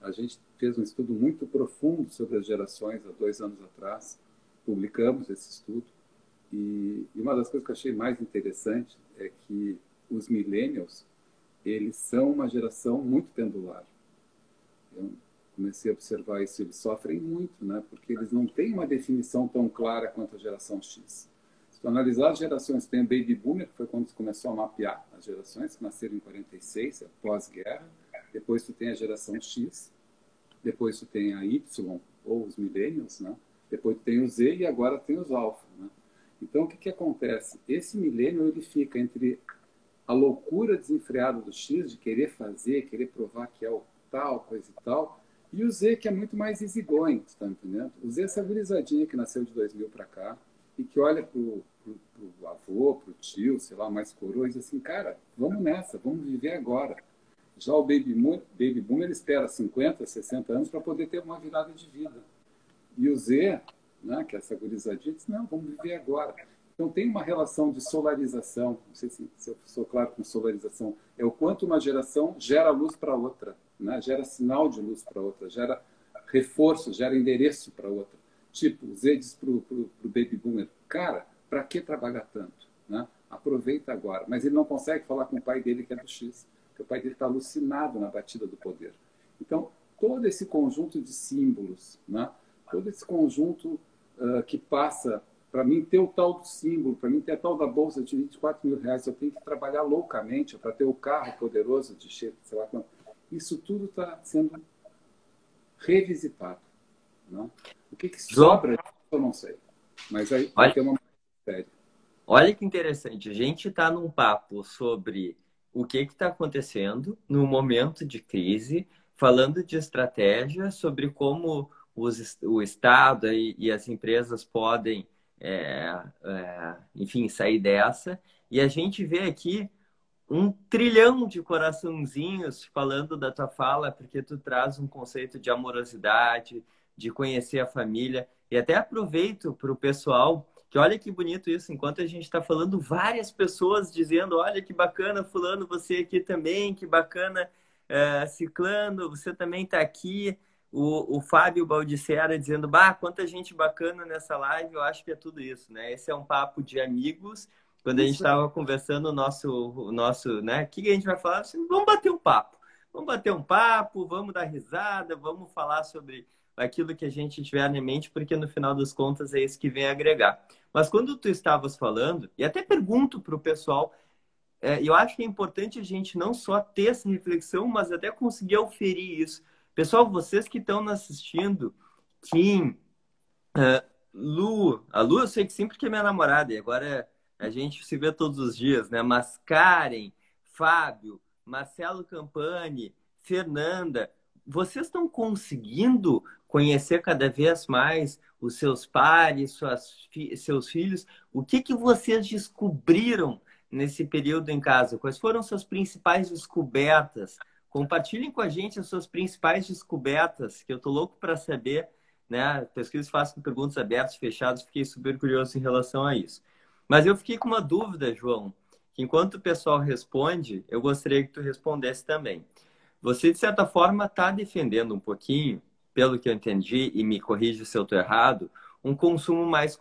A gente fez um estudo muito profundo sobre as gerações há dois anos atrás. Publicamos esse estudo e, e uma das coisas que eu achei mais interessante é que os millennials eles são uma geração muito pendular. Eu comecei a observar isso, eles sofrem muito, né? Porque eles não têm uma definição tão clara quanto a geração X. Se tu analisar as gerações, tem o Baby Boomer, que foi quando se começou a mapear as gerações, que nasceram em 46, pós-guerra. Depois tu tem a geração X, depois tu tem a Y, ou os Millennials, né? Depois tu tem o Z e agora tem os Alpha, né? Então, o que, que acontece? Esse milênio ele fica entre a loucura desenfreada do X, de querer fazer, querer provar que é o tal, coisa e tal, e o Z, que é muito mais easygoing, está entendendo? O Z é essa gurizadinha que nasceu de 2000 para cá e que olha pro, pro, pro avô, pro tio, sei lá, mais coroa, e diz assim, cara, vamos nessa, vamos viver agora. Já o Baby Boom, baby boom ele espera 50, 60 anos para poder ter uma virada de vida. E o Z, né, que essa gurizadinha, disse, não, vamos viver agora. Então tem uma relação de solarização, não sei se, se eu sou claro com solarização, é o quanto uma geração gera luz para outra, né, gera sinal de luz para outra, gera reforço, gera endereço para outra. Tipo, o Z diz para o baby boomer, cara, para que trabalhar tanto? Né? Aproveita agora. Mas ele não consegue falar com o pai dele que é do X, porque o pai dele está alucinado na batida do poder. Então, todo esse conjunto de símbolos, né? todo esse conjunto uh, que passa, para mim ter o tal do símbolo, para mim ter a tal da bolsa de 24 mil reais, eu tenho que trabalhar loucamente para ter o carro poderoso de sei lá quanto. Isso tudo está sendo revisitado. Não? O que, que sobra, eu não sei. Mas aí olha, tem uma série. Olha que interessante. A gente está num papo sobre o que está acontecendo no momento de crise, falando de estratégia, sobre como os, o Estado e, e, as empresas podem, é, é, enfim, sair dessa. E a gente vê aqui um trilhão de coraçãozinhos falando da tua fala, porque tu traz um conceito de amorosidade, de conhecer a família. E até aproveito para o pessoal, que olha que bonito isso, enquanto a gente está falando, várias pessoas dizendo: olha que bacana, Fulano, você aqui também, que bacana, é, Ciclano, você também está aqui o, o Fábio Baldicera dizendo, bah, quanta gente bacana nessa live, eu acho que é tudo isso, né? Esse é um papo de amigos. Quando a gente estava conversando o nosso, o nosso, né? O que a gente vai falar? Assim, vamos bater um papo. Vamos bater um papo, vamos dar risada, vamos falar sobre aquilo que a gente tiver na mente, porque no final das contas é isso que vem agregar. Mas quando tu estavas falando, e até pergunto para o pessoal, é, eu acho que é importante a gente não só ter essa reflexão, mas até conseguir oferir isso. Pessoal, vocês que estão nos assistindo, Kim, uh, Lu, a Lu eu sei que sempre que é minha namorada, e agora a gente se vê todos os dias, né? Mas Karen, Fábio, Marcelo Campani, Fernanda, vocês estão conseguindo conhecer cada vez mais os seus pares, suas, seus filhos? O que, que vocês descobriram nesse período em casa? Quais foram suas principais descobertas? Compartilhem com a gente as suas principais descobertas, que eu tô louco para saber, né? Pesquisas façam perguntas abertas, fechadas, fiquei super curioso em relação a isso. Mas eu fiquei com uma dúvida, João, que enquanto o pessoal responde, eu gostaria que tu respondesse também. Você, de certa forma, está defendendo um pouquinho, pelo que eu entendi, e me corrija se eu estou errado, um consumo mais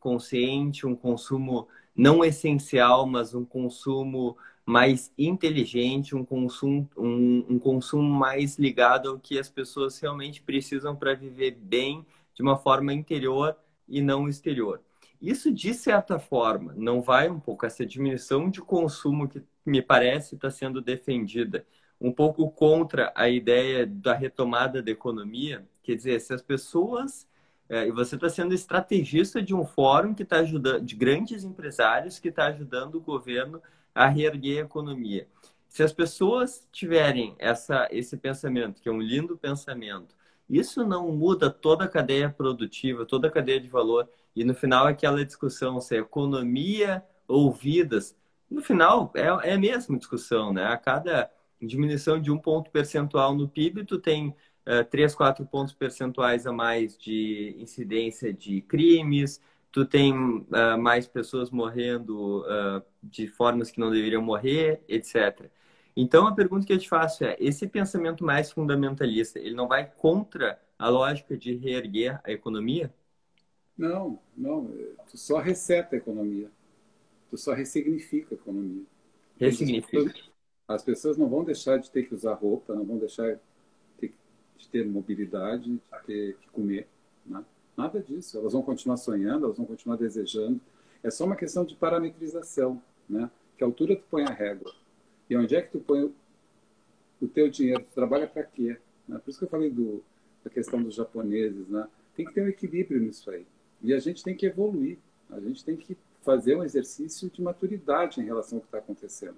consciente, um consumo não essencial, mas um consumo mais inteligente, um consumo, um, um consumo mais ligado ao que as pessoas realmente precisam para viver bem de uma forma interior e não exterior. Isso, de certa forma, não vai um pouco essa diminuição de consumo que me parece está sendo defendida um pouco contra a ideia da retomada da economia. Quer dizer, se as pessoas. É, e você está sendo estrategista de um fórum que está ajudando, de grandes empresários que está ajudando o governo a reerguer a economia. Se as pessoas tiverem essa, esse pensamento, que é um lindo pensamento, isso não muda toda a cadeia produtiva, toda a cadeia de valor. E no final, aquela discussão se é economia ou vidas, no final é, é a mesma discussão, né? A cada diminuição de um ponto percentual no PIB, tu tem uh, 3, 4 pontos percentuais a mais de incidência de crimes, tu tem uh, mais pessoas morrendo uh, de formas que não deveriam morrer, etc. Então, a pergunta que eu te faço é, esse pensamento mais fundamentalista, ele não vai contra a lógica de reerguer a economia? Não, não. Tu só reseta a economia. Tu só ressignifica a economia. Ressignifica. As pessoas não vão deixar de ter que usar roupa, não vão deixar de ter mobilidade, de ter que comer. Nada disso. Elas vão continuar sonhando, elas vão continuar desejando. É só uma questão de parametrização. Né? Que altura tu põe a régua? E onde é que tu põe o teu dinheiro? Tu trabalha para quê? Né? Por isso que eu falei do, da questão dos japoneses. Né? Tem que ter um equilíbrio nisso aí. E a gente tem que evoluir. A gente tem que fazer um exercício de maturidade em relação ao que está acontecendo.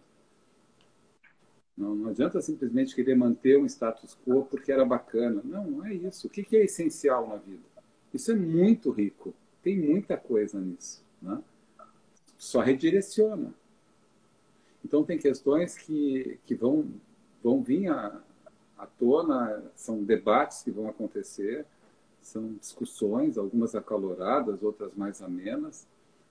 Não, não adianta simplesmente querer manter um status quo porque era bacana. Não, não é isso. O que, que é essencial na vida? Isso é muito rico. Tem muita coisa nisso. Né? Só redireciona. Então, tem questões que, que vão, vão vir à, à tona, são debates que vão acontecer, são discussões, algumas acaloradas, outras mais amenas,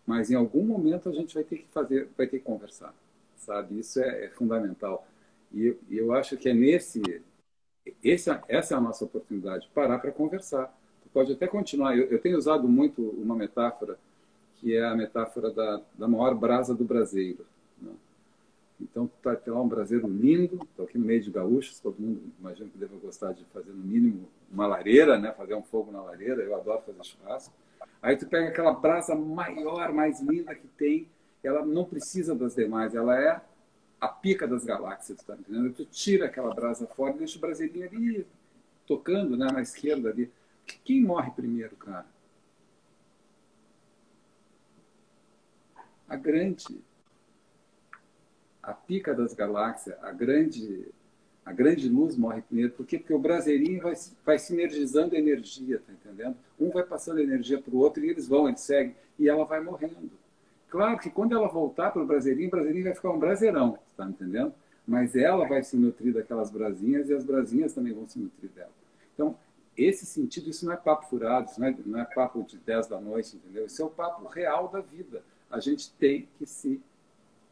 mas em algum momento a gente vai ter que fazer, vai ter que conversar, sabe? Isso é, é fundamental. E, e eu acho que é nesse. Esse, essa é a nossa oportunidade, parar para conversar. Pode até continuar. Eu, eu, tenho usado muito uma metáfora, que é a metáfora da, da maior brasa do braseiro. Né? Então, tá, tem lá um braseiro lindo, estou aqui no meio de gaúchos, todo mundo imagino que deva gostar de fazer no mínimo uma lareira, né? fazer um fogo na lareira, eu adoro fazer churrasco. Aí tu pega aquela brasa maior, mais linda que tem, ela não precisa das demais, ela é a pica das galáxias, tá entendendo? Tu tira aquela brasa fora e deixa o brasileirinho ali tocando, né, na esquerda ali. Quem morre primeiro, cara? A grande, a pica das galáxias, a grande, a grande luz morre primeiro. Por quê? Porque o brasileirinho vai, vai sinergizando energia, tá entendendo? Um vai passando energia para o outro e eles vão, eles seguem, e ela vai morrendo. Claro que quando ela voltar para o brasileirinho, o brasileirinho vai ficar um braseirão, está entendendo? Mas ela vai se nutrir daquelas brasinhas e as brasinhas também vão se nutrir dela. Então, esse sentido, isso não é papo furado, isso não é, não é papo de 10 da noite, entendeu? Isso é o papo real da vida. A gente tem que se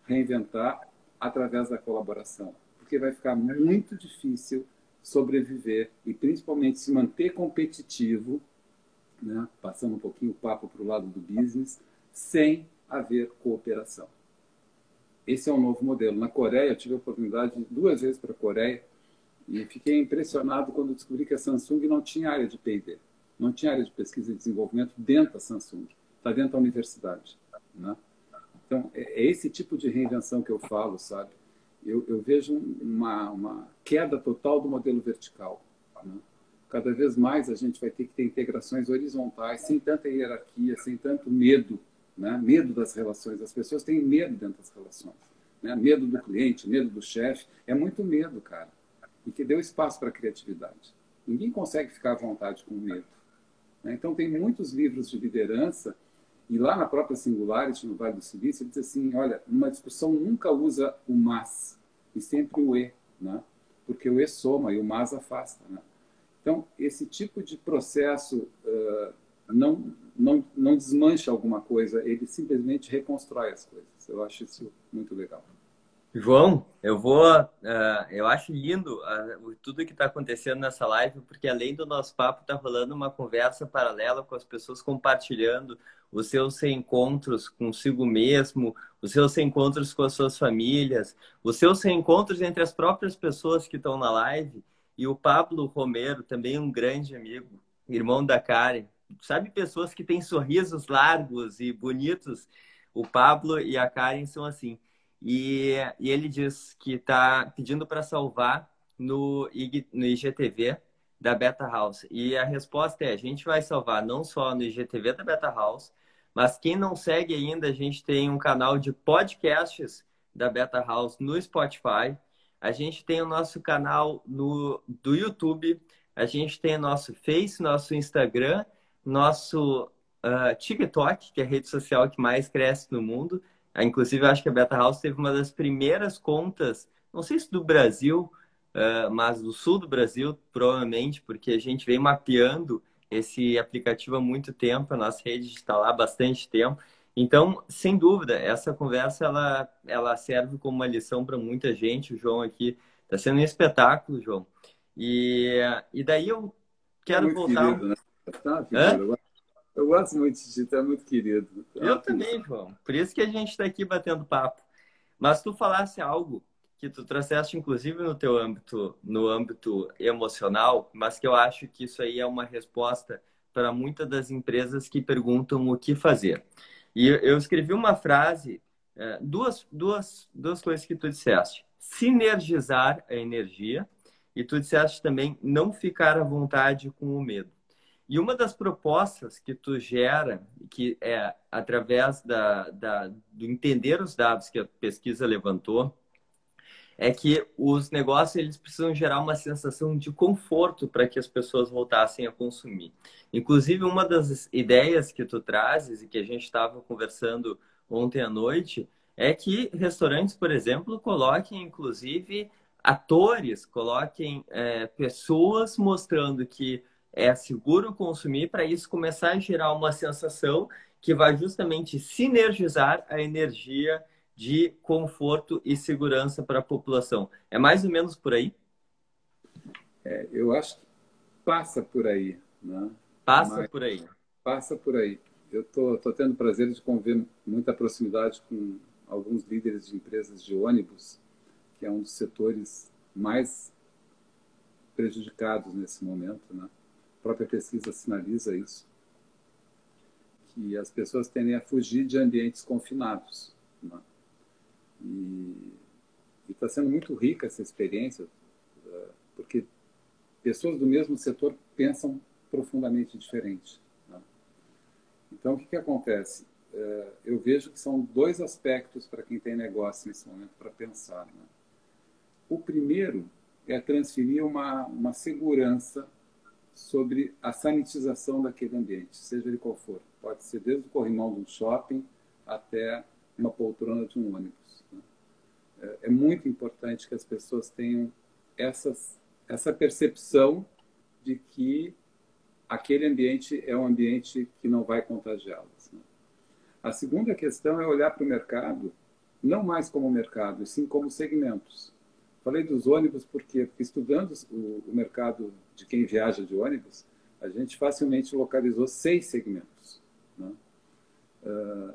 reinventar através da colaboração, porque vai ficar muito difícil sobreviver e principalmente se manter competitivo, né? passando um pouquinho o papo para o lado do business, sem haver cooperação. Esse é um novo modelo. Na Coreia, eu tive a oportunidade de duas vezes para a Coreia e fiquei impressionado quando descobri que a Samsung não tinha área de P&D, não tinha área de pesquisa e desenvolvimento dentro da Samsung, está dentro da universidade. Né? Então, é, é esse tipo de reinvenção que eu falo, sabe? Eu, eu vejo uma, uma, queda total do modelo vertical. Né? Cada vez mais a gente vai ter que ter integrações horizontais, sem tanta hierarquia, sem tanto medo né? medo das relações. As pessoas têm medo dentro das relações. Né? Medo do cliente, medo do chefe. É muito medo, cara. E que deu espaço para a criatividade. Ninguém consegue ficar à vontade com medo. Né? Então, tem muitos livros de liderança, e lá na própria Singularity, no Vale do Silício, ele diz assim: olha, uma discussão nunca usa o mas, e sempre o e. Né? Por porque o E soma e o mais afasta. Né? Então, esse tipo de processo uh, não, não, não desmancha alguma coisa, ele simplesmente reconstrói as coisas. Eu acho isso muito legal. João, eu vou. Uh, eu acho lindo uh, tudo que está acontecendo nessa live, porque além do nosso papo, está rolando uma conversa paralela com as pessoas compartilhando os seus reencontros consigo mesmo, os seus reencontros com as suas famílias, os seus reencontros entre as próprias pessoas que estão na live. E o Pablo Romero, também um grande amigo, irmão da Karen. Sabe, pessoas que têm sorrisos largos e bonitos. O Pablo e a Karen são assim. E, e ele diz que está pedindo para salvar no, IG, no IGTV da Beta House. E a resposta é: a gente vai salvar não só no IGTV da Beta House, mas quem não segue ainda, a gente tem um canal de podcasts da Beta House no Spotify. A gente tem o nosso canal no, do YouTube. A gente tem nosso Face, nosso Instagram, nosso uh, TikTok, que é a rede social que mais cresce no mundo. Ah, inclusive, eu acho que a Beta House teve uma das primeiras contas, não sei se do Brasil, uh, mas do sul do Brasil, provavelmente, porque a gente vem mapeando esse aplicativo há muito tempo, a nossa rede está lá há bastante tempo. Então, sem dúvida, essa conversa ela, ela serve como uma lição para muita gente. O João aqui está sendo um espetáculo, João. E, e daí eu quero muito voltar. Querido, né? tá, eu gosto muito de ti, tu é muito querido. Eu também, João. Por isso que a gente está aqui batendo papo. Mas tu falasse algo que tu trouxeste, inclusive, no teu âmbito, no âmbito emocional, mas que eu acho que isso aí é uma resposta para muitas das empresas que perguntam o que fazer. E eu escrevi uma frase, é, duas, duas, duas coisas que tu disseste. Sinergizar a energia e tu disseste também não ficar à vontade com o medo. E uma das propostas que tu gera, que é através da, da, do entender os dados que a pesquisa levantou, é que os negócios eles precisam gerar uma sensação de conforto para que as pessoas voltassem a consumir. Inclusive, uma das ideias que tu trazes e que a gente estava conversando ontem à noite é que restaurantes, por exemplo, coloquem, inclusive, atores, coloquem é, pessoas mostrando que é seguro consumir para isso começar a gerar uma sensação que vai justamente sinergizar a energia de conforto e segurança para a população. É mais ou menos por aí? É, eu acho que passa por aí. Né? Passa Mas, por aí. Passa por aí. Eu tô, tô tendo o prazer de conviver muita proximidade com alguns líderes de empresas de ônibus, que é um dos setores mais prejudicados nesse momento, né? Própria pesquisa sinaliza isso, que as pessoas tendem a fugir de ambientes confinados. Né? E está sendo muito rica essa experiência, eh, porque pessoas do mesmo setor pensam profundamente diferente. Né? Então, o que, que acontece? Eh, eu vejo que são dois aspectos para quem tem negócio nesse momento para pensar. Né? O primeiro é transferir uma, uma segurança sobre a sanitização daquele ambiente, seja ele qual for. Pode ser desde o corrimão de um shopping até uma poltrona de um ônibus. Né? É, é muito importante que as pessoas tenham essas, essa percepção de que aquele ambiente é um ambiente que não vai contagiá-las. Né? A segunda questão é olhar para o mercado, não mais como mercado, e sim como segmentos. Falei dos ônibus porque, estudando o, o, mercado de quem viaja de ônibus, a gente facilmente localizou seis segmentos. Né? Uh,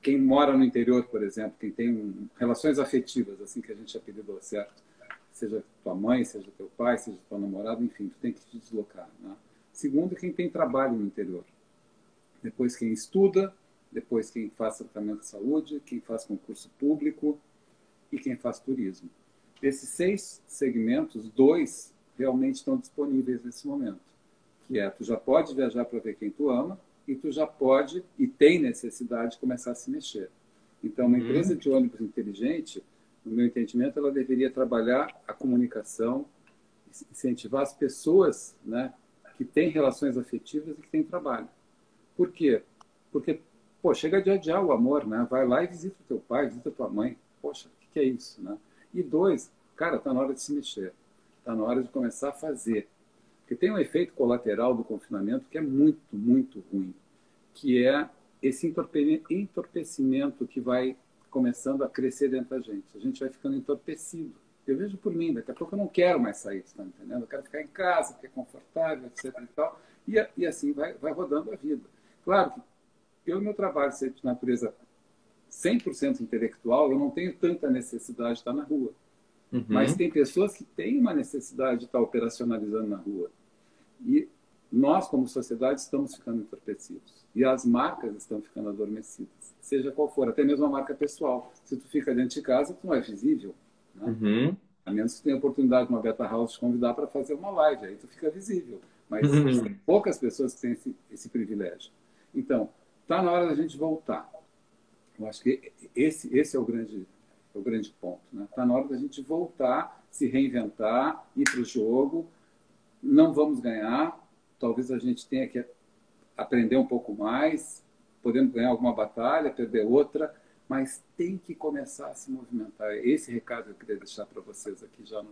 quem mora no interior, por exemplo, quem tem relações afetivas, assim que a gente apelidou, certo? Seja tua mãe, seja teu pai, seja teu namorado, enfim, tu tem que te deslocar. Né? Segundo, quem tem trabalho no interior. Depois, quem estuda, depois, quem faz tratamento de saúde, quem faz concurso público, e quem faz turismo. Desses seis segmentos, dois realmente estão disponíveis nesse momento, que é tu já pode viajar para ver quem tu ama e tu já pode e tem necessidade de começar a se mexer. Então, uma uhum. empresa de ônibus inteligente, no meu entendimento, ela deveria trabalhar a comunicação, incentivar as pessoas, né, que têm relações afetivas e que têm trabalho. Por quê? Porque, pô, chega de adiar o amor, né? Vai lá e visita o teu pai, visita tua mãe. Poxa, que é isso, né? E dois, Cara, está na hora de se mexer. Está na hora de começar a fazer. Porque tem um efeito colateral do confinamento que é muito, muito ruim, que é esse entorpecimento que vai começando a crescer dentro da gente. A gente vai ficando entorpecido. Eu vejo por mim, daqui a pouco eu não quero mais sair, está entendendo? Eu quero ficar em casa, porque é confortável, etc. E, tal, e, e assim vai, vai rodando a vida. Claro que pelo meu trabalho ser de natureza 100% intelectual, eu não tenho tanta necessidade de estar na rua. Uhum. Mas tem pessoas que têm uma necessidade de estar operacionalizando na rua. E nós, como sociedade, estamos ficando entorpecidos. E as marcas estão ficando adormecidas. Seja qual for, até mesmo a marca pessoal. Se tu fica dentro de casa, tu não é visível. Né? Uhum. A menos que tenha a oportunidade de uma beta house te convidar para fazer uma live, aí tu fica visível. Mas uhum. tem poucas pessoas que têm esse, esse privilégio. Então, está na hora da gente voltar. Eu acho que esse, esse é o grande, é o grande ponto. Está né? Tá na hora da gente voltar, se reinventar, ir para o jogo. Não vamos ganhar. Talvez a gente tenha que aprender um pouco mais. Podemos ganhar alguma batalha, perder outra mas tem que começar a se movimentar. Esse recado eu queria deixar para vocês aqui já no,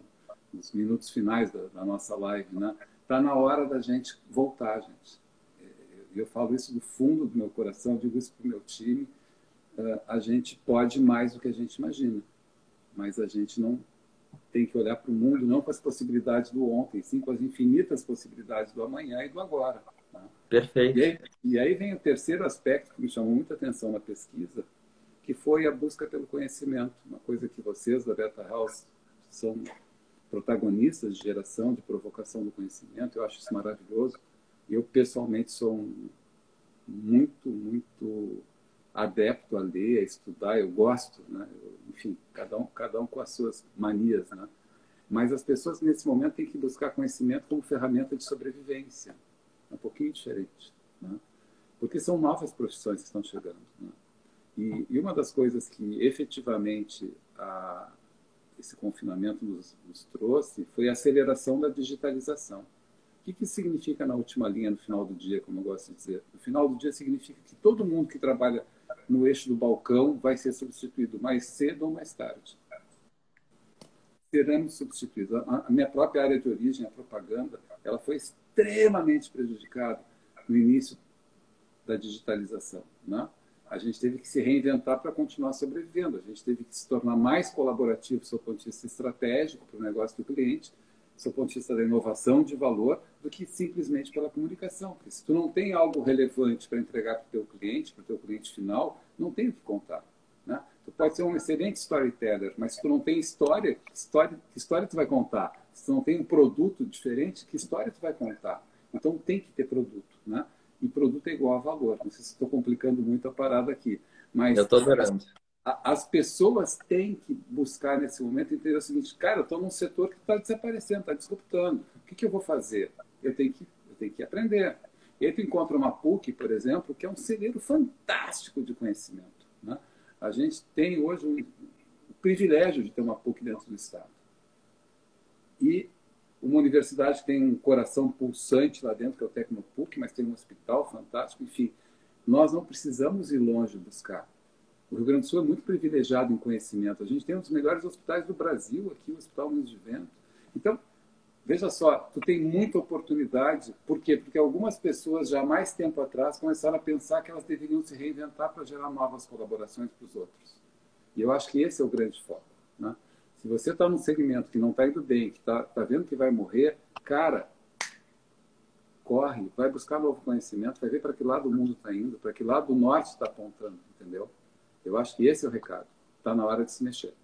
nos minutos finais da, da nossa live, né? Está na hora da gente voltar, gente. É, eu falo isso do fundo do meu coração, digo isso para o meu time. A gente pode mais do que a gente imagina, mas a gente não tem que olhar para o mundo não com as possibilidades do ontem, sim com as infinitas possibilidades do amanhã e do agora. Tá? Perfeito. E aí, e aí vem o terceiro aspecto que me chamou muita atenção na pesquisa, que foi a busca pelo conhecimento, uma coisa que vocês da Beta House são protagonistas de geração, de provocação do conhecimento. Eu acho isso maravilhoso. Eu pessoalmente sou um, muito, muito adepto a ler, a estudar. Eu gosto, né? Eu, enfim, cada um, cada um com as suas manias, né? Mas as pessoas nesse momento têm que buscar conhecimento como ferramenta de sobrevivência, é um pouquinho diferente, né? Porque são novas profissões que estão chegando. Né? E, e uma das coisas que efetivamente a, esse confinamento nos, nos, trouxe foi a aceleração da digitalização. O que, que significa na última linha, no final do dia, como eu gosto de dizer? No final do dia significa que todo mundo que trabalha no eixo do balcão vai ser substituído mais cedo ou mais tarde. Seremos substituídos. A, minha própria área de origem, a propaganda, ela foi extremamente prejudicada no início da digitalização. Né? a gente teve que se reinventar para continuar sobrevivendo. A gente teve que se tornar mais colaborativo do ponto de vista estratégico para o negócio do cliente, seu ponto de vista da inovação de valor, do que simplesmente pela comunicação. Porque se tu não tem algo relevante para entregar para o teu cliente, para o teu cliente final, não tem o que contar. Né? Tu pode ser um excelente storyteller, mas se tu não tem história, que história, que história tu vai contar? Se tu não tem um produto diferente, que história tu vai contar? Então tem que ter produto, né? e produto é igual a valor. Não sei se estou complicando muito a parada aqui. Mas eu estou adorando. As, as pessoas têm que buscar nesse momento entender o seguinte, cara, eu estou num setor que está desaparecendo, está disruptando. O que, que eu vou fazer? Eu tenho que, eu tenho que aprender. E aí tu encontra uma PUC, por exemplo, que é um celeiro fantástico de conhecimento. Né? A gente tem hoje um, o privilégio de ter uma PUC dentro do Estado. E uma universidade que tem um coração pulsante lá dentro, que é o Tecnopuc, mas tem um hospital fantástico. Enfim, nós não precisamos ir longe buscar. O Rio Grande do Sul é muito privilegiado em conhecimento. A gente tem um dos melhores hospitais do Brasil aqui, o Hospital Minas de Vento. Então, veja só, tu tem muita oportunidade. Por quê? Porque algumas pessoas já há mais tempo atrás começaram a pensar que elas deveriam se reinventar para gerar novas colaborações para os outros. E eu acho que esse é o grande foco. Né? Se você está num segmento que não está indo bem, que está tá vendo que vai morrer, cara, corre, vai buscar novo conhecimento, vai ver para que lado o mundo está indo, para que lado o norte está apontando, entendeu? Eu acho que esse é o recado. Está na hora de se mexer.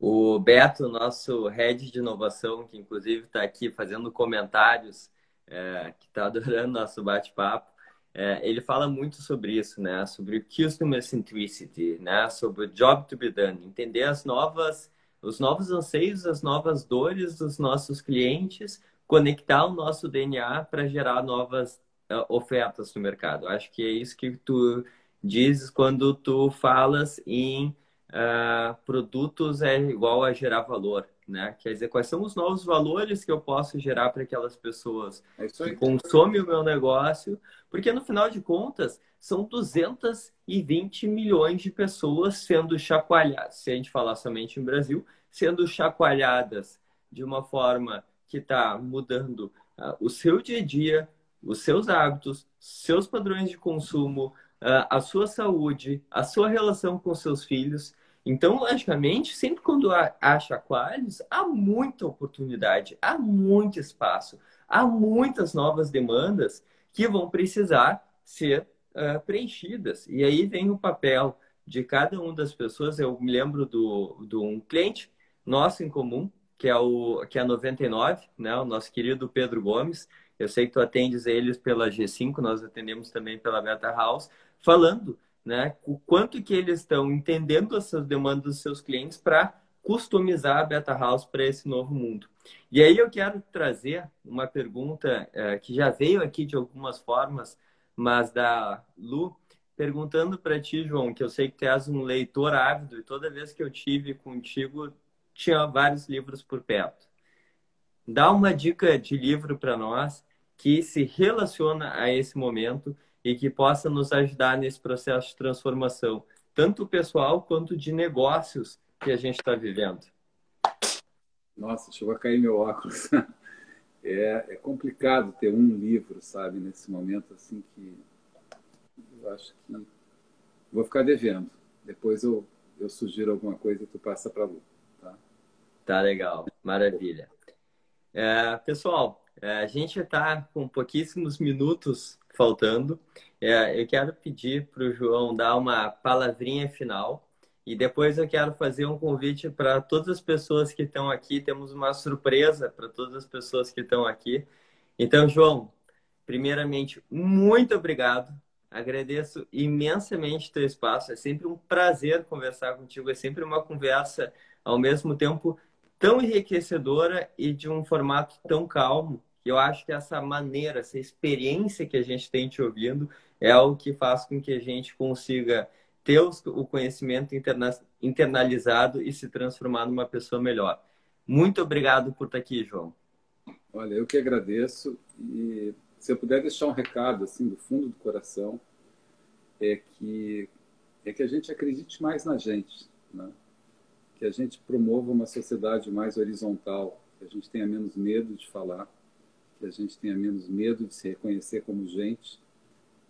O Beto, nosso head de inovação, que inclusive está aqui fazendo comentários, é, que está adorando nosso bate-papo, é, ele fala muito sobre isso, né? Sobre customer centricity, né? Sobre o job to be done, entender as novas os novos anseios, as novas dores dos nossos clientes, conectar o nosso DNA para gerar novas uh, ofertas no mercado. Acho que é isso que tu dizes quando tu falas em uh, produtos é igual a gerar valor, né? Quer dizer, quais são os novos valores que eu posso gerar para aquelas pessoas é que consomem o meu negócio, porque no final de contas são 220 milhões de pessoas sendo chacoalhadas, se a gente falar somente em Brasil, sendo chacoalhadas de uma forma que está mudando uh, o seu dia a dia, os seus hábitos, seus padrões de consumo, a sua saúde, a sua relação com seus filhos. Então, logicamente, sempre quando há chacoalhos, há muita oportunidade, há muito espaço, há muitas novas demandas que vão precisar ser uh, preenchidas. E aí vem o papel de cada uma das pessoas. Eu me lembro do, do um cliente nosso em comum, que é o que é a 99, né? O nosso querido Pedro Gomes. Eu sei que tu atendes eles pela G5, nós atendemos também pela Beta House, falando, né, o quanto que eles estão entendendo essas demandas dos seus clientes para customizar a Beta House para esse novo mundo. E aí eu quero trazer uma pergunta é, que já veio aqui de algumas formas, mas da Lu, perguntando para ti, João, que eu sei que tu és um leitor ávido e toda vez que eu tive contigo tinha vários livros por perto. Dá uma dica de livro para nós que se relaciona a esse momento e que possa nos ajudar nesse processo de transformação, tanto pessoal quanto de negócios que a gente está vivendo. Nossa, chegou a cair meu óculos. É, é complicado ter um livro, sabe, nesse momento assim que eu acho que vou ficar devendo. Depois eu, eu sugiro alguma coisa e tu passa para a Lu. Tá legal, maravilha. É, pessoal, é, a gente está com pouquíssimos minutos faltando. É, eu quero pedir para o João dar uma palavrinha final e depois eu quero fazer um convite para todas as pessoas que estão aqui. Temos uma surpresa para todas as pessoas que estão aqui. Então, João, primeiramente, muito obrigado. Agradeço imensamente teu espaço. É sempre um prazer conversar contigo. É sempre uma conversa ao mesmo tempo tão enriquecedora e de um formato tão calmo. Que Eu acho que essa maneira, essa experiência que a gente tem te ouvindo é o que faz com que a gente consiga ter o conhecimento interna internalizado e se transformar numa pessoa melhor. Muito obrigado por estar aqui, João. Olha, eu que agradeço e se eu puder deixar um recado assim do fundo do coração é que é que a gente acredite mais na gente, né? que a gente promova uma sociedade mais horizontal, que a gente tenha menos medo de falar, que a gente tenha menos medo de se reconhecer como gente,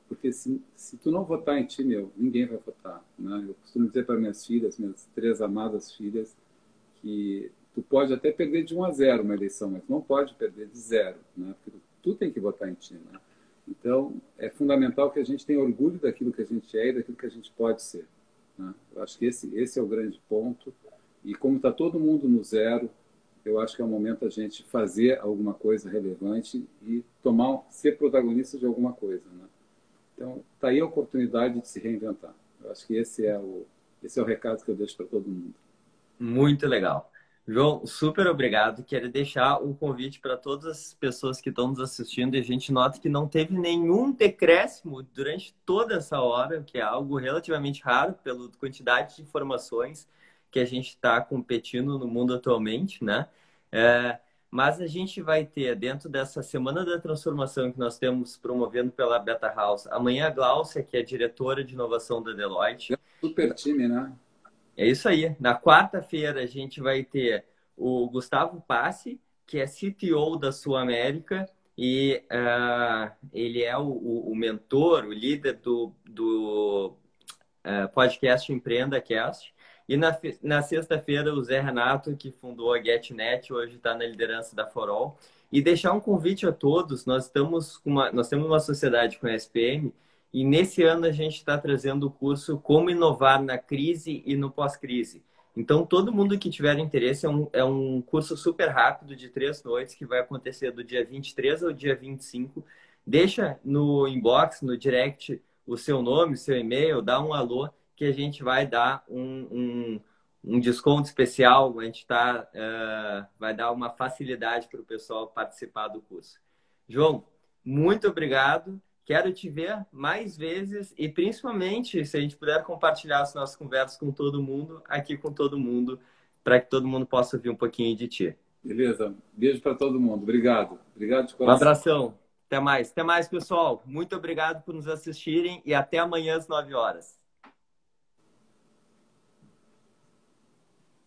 porque se, se tu não votar em ti, meu, ninguém vai votar. Né? Eu costumo dizer para minhas filhas, minhas três amadas filhas, que tu pode até perder de 1 a 0 uma eleição, mas não pode perder de zero, né? porque tu tem que votar em ti. Né? Então, é fundamental que a gente tenha orgulho daquilo que a gente é e daquilo que a gente pode ser. Né? Eu acho que esse, esse é o grande ponto. E como está todo mundo no zero, eu acho que é o momento a gente fazer alguma coisa relevante e tomar, ser protagonista de alguma coisa, né? Então, está aí a oportunidade de se reinventar. Eu acho que esse é o, esse é o recado que eu deixo para todo mundo. Muito legal. João, super obrigado. Quero deixar um convite para todas as pessoas que estão nos assistindo. E a gente nota que não teve nenhum decréscimo durante toda essa hora, que é algo relativamente raro pela quantidade de informações que a gente está competindo no mundo atualmente, né? É, mas a gente vai ter, dentro dessa Semana da Transformação que nós temos promovendo pela Beta House, amanhã a Glaucia, que é diretora de inovação da Deloitte. Super time, né? É isso aí. Na quarta-feira a gente vai ter o Gustavo Passe, que é CTO da Sul América, e uh, ele é o, o, mentor, o líder do, do uh, podcast Empreenda Cast. E na, na sexta-feira, o Zé Renato, que fundou a GetNet, hoje está na liderança da Forol. E deixar um convite a todos, nós, estamos uma, nós temos uma sociedade com a SPM e nesse ano a gente está trazendo o curso Como Inovar na Crise e no Pós-Crise. Então, todo mundo que tiver interesse, é um, é um curso super rápido de três noites que vai acontecer do dia 23 ao dia 25. Deixa no inbox, no direct, o seu nome, seu e-mail, dá um alô que a gente vai dar um, um, um desconto especial, a gente tá, uh, vai dar uma facilidade para o pessoal participar do curso. João, muito obrigado. Quero te ver mais vezes e principalmente se a gente puder compartilhar as nossas conversas com todo mundo, aqui com todo mundo, para que todo mundo possa ouvir um pouquinho de ti. Beleza. Beijo para todo mundo. Obrigado. Obrigado de coração. Um abração. Até mais. Até mais, pessoal. Muito obrigado por nos assistirem e até amanhã às 9 horas.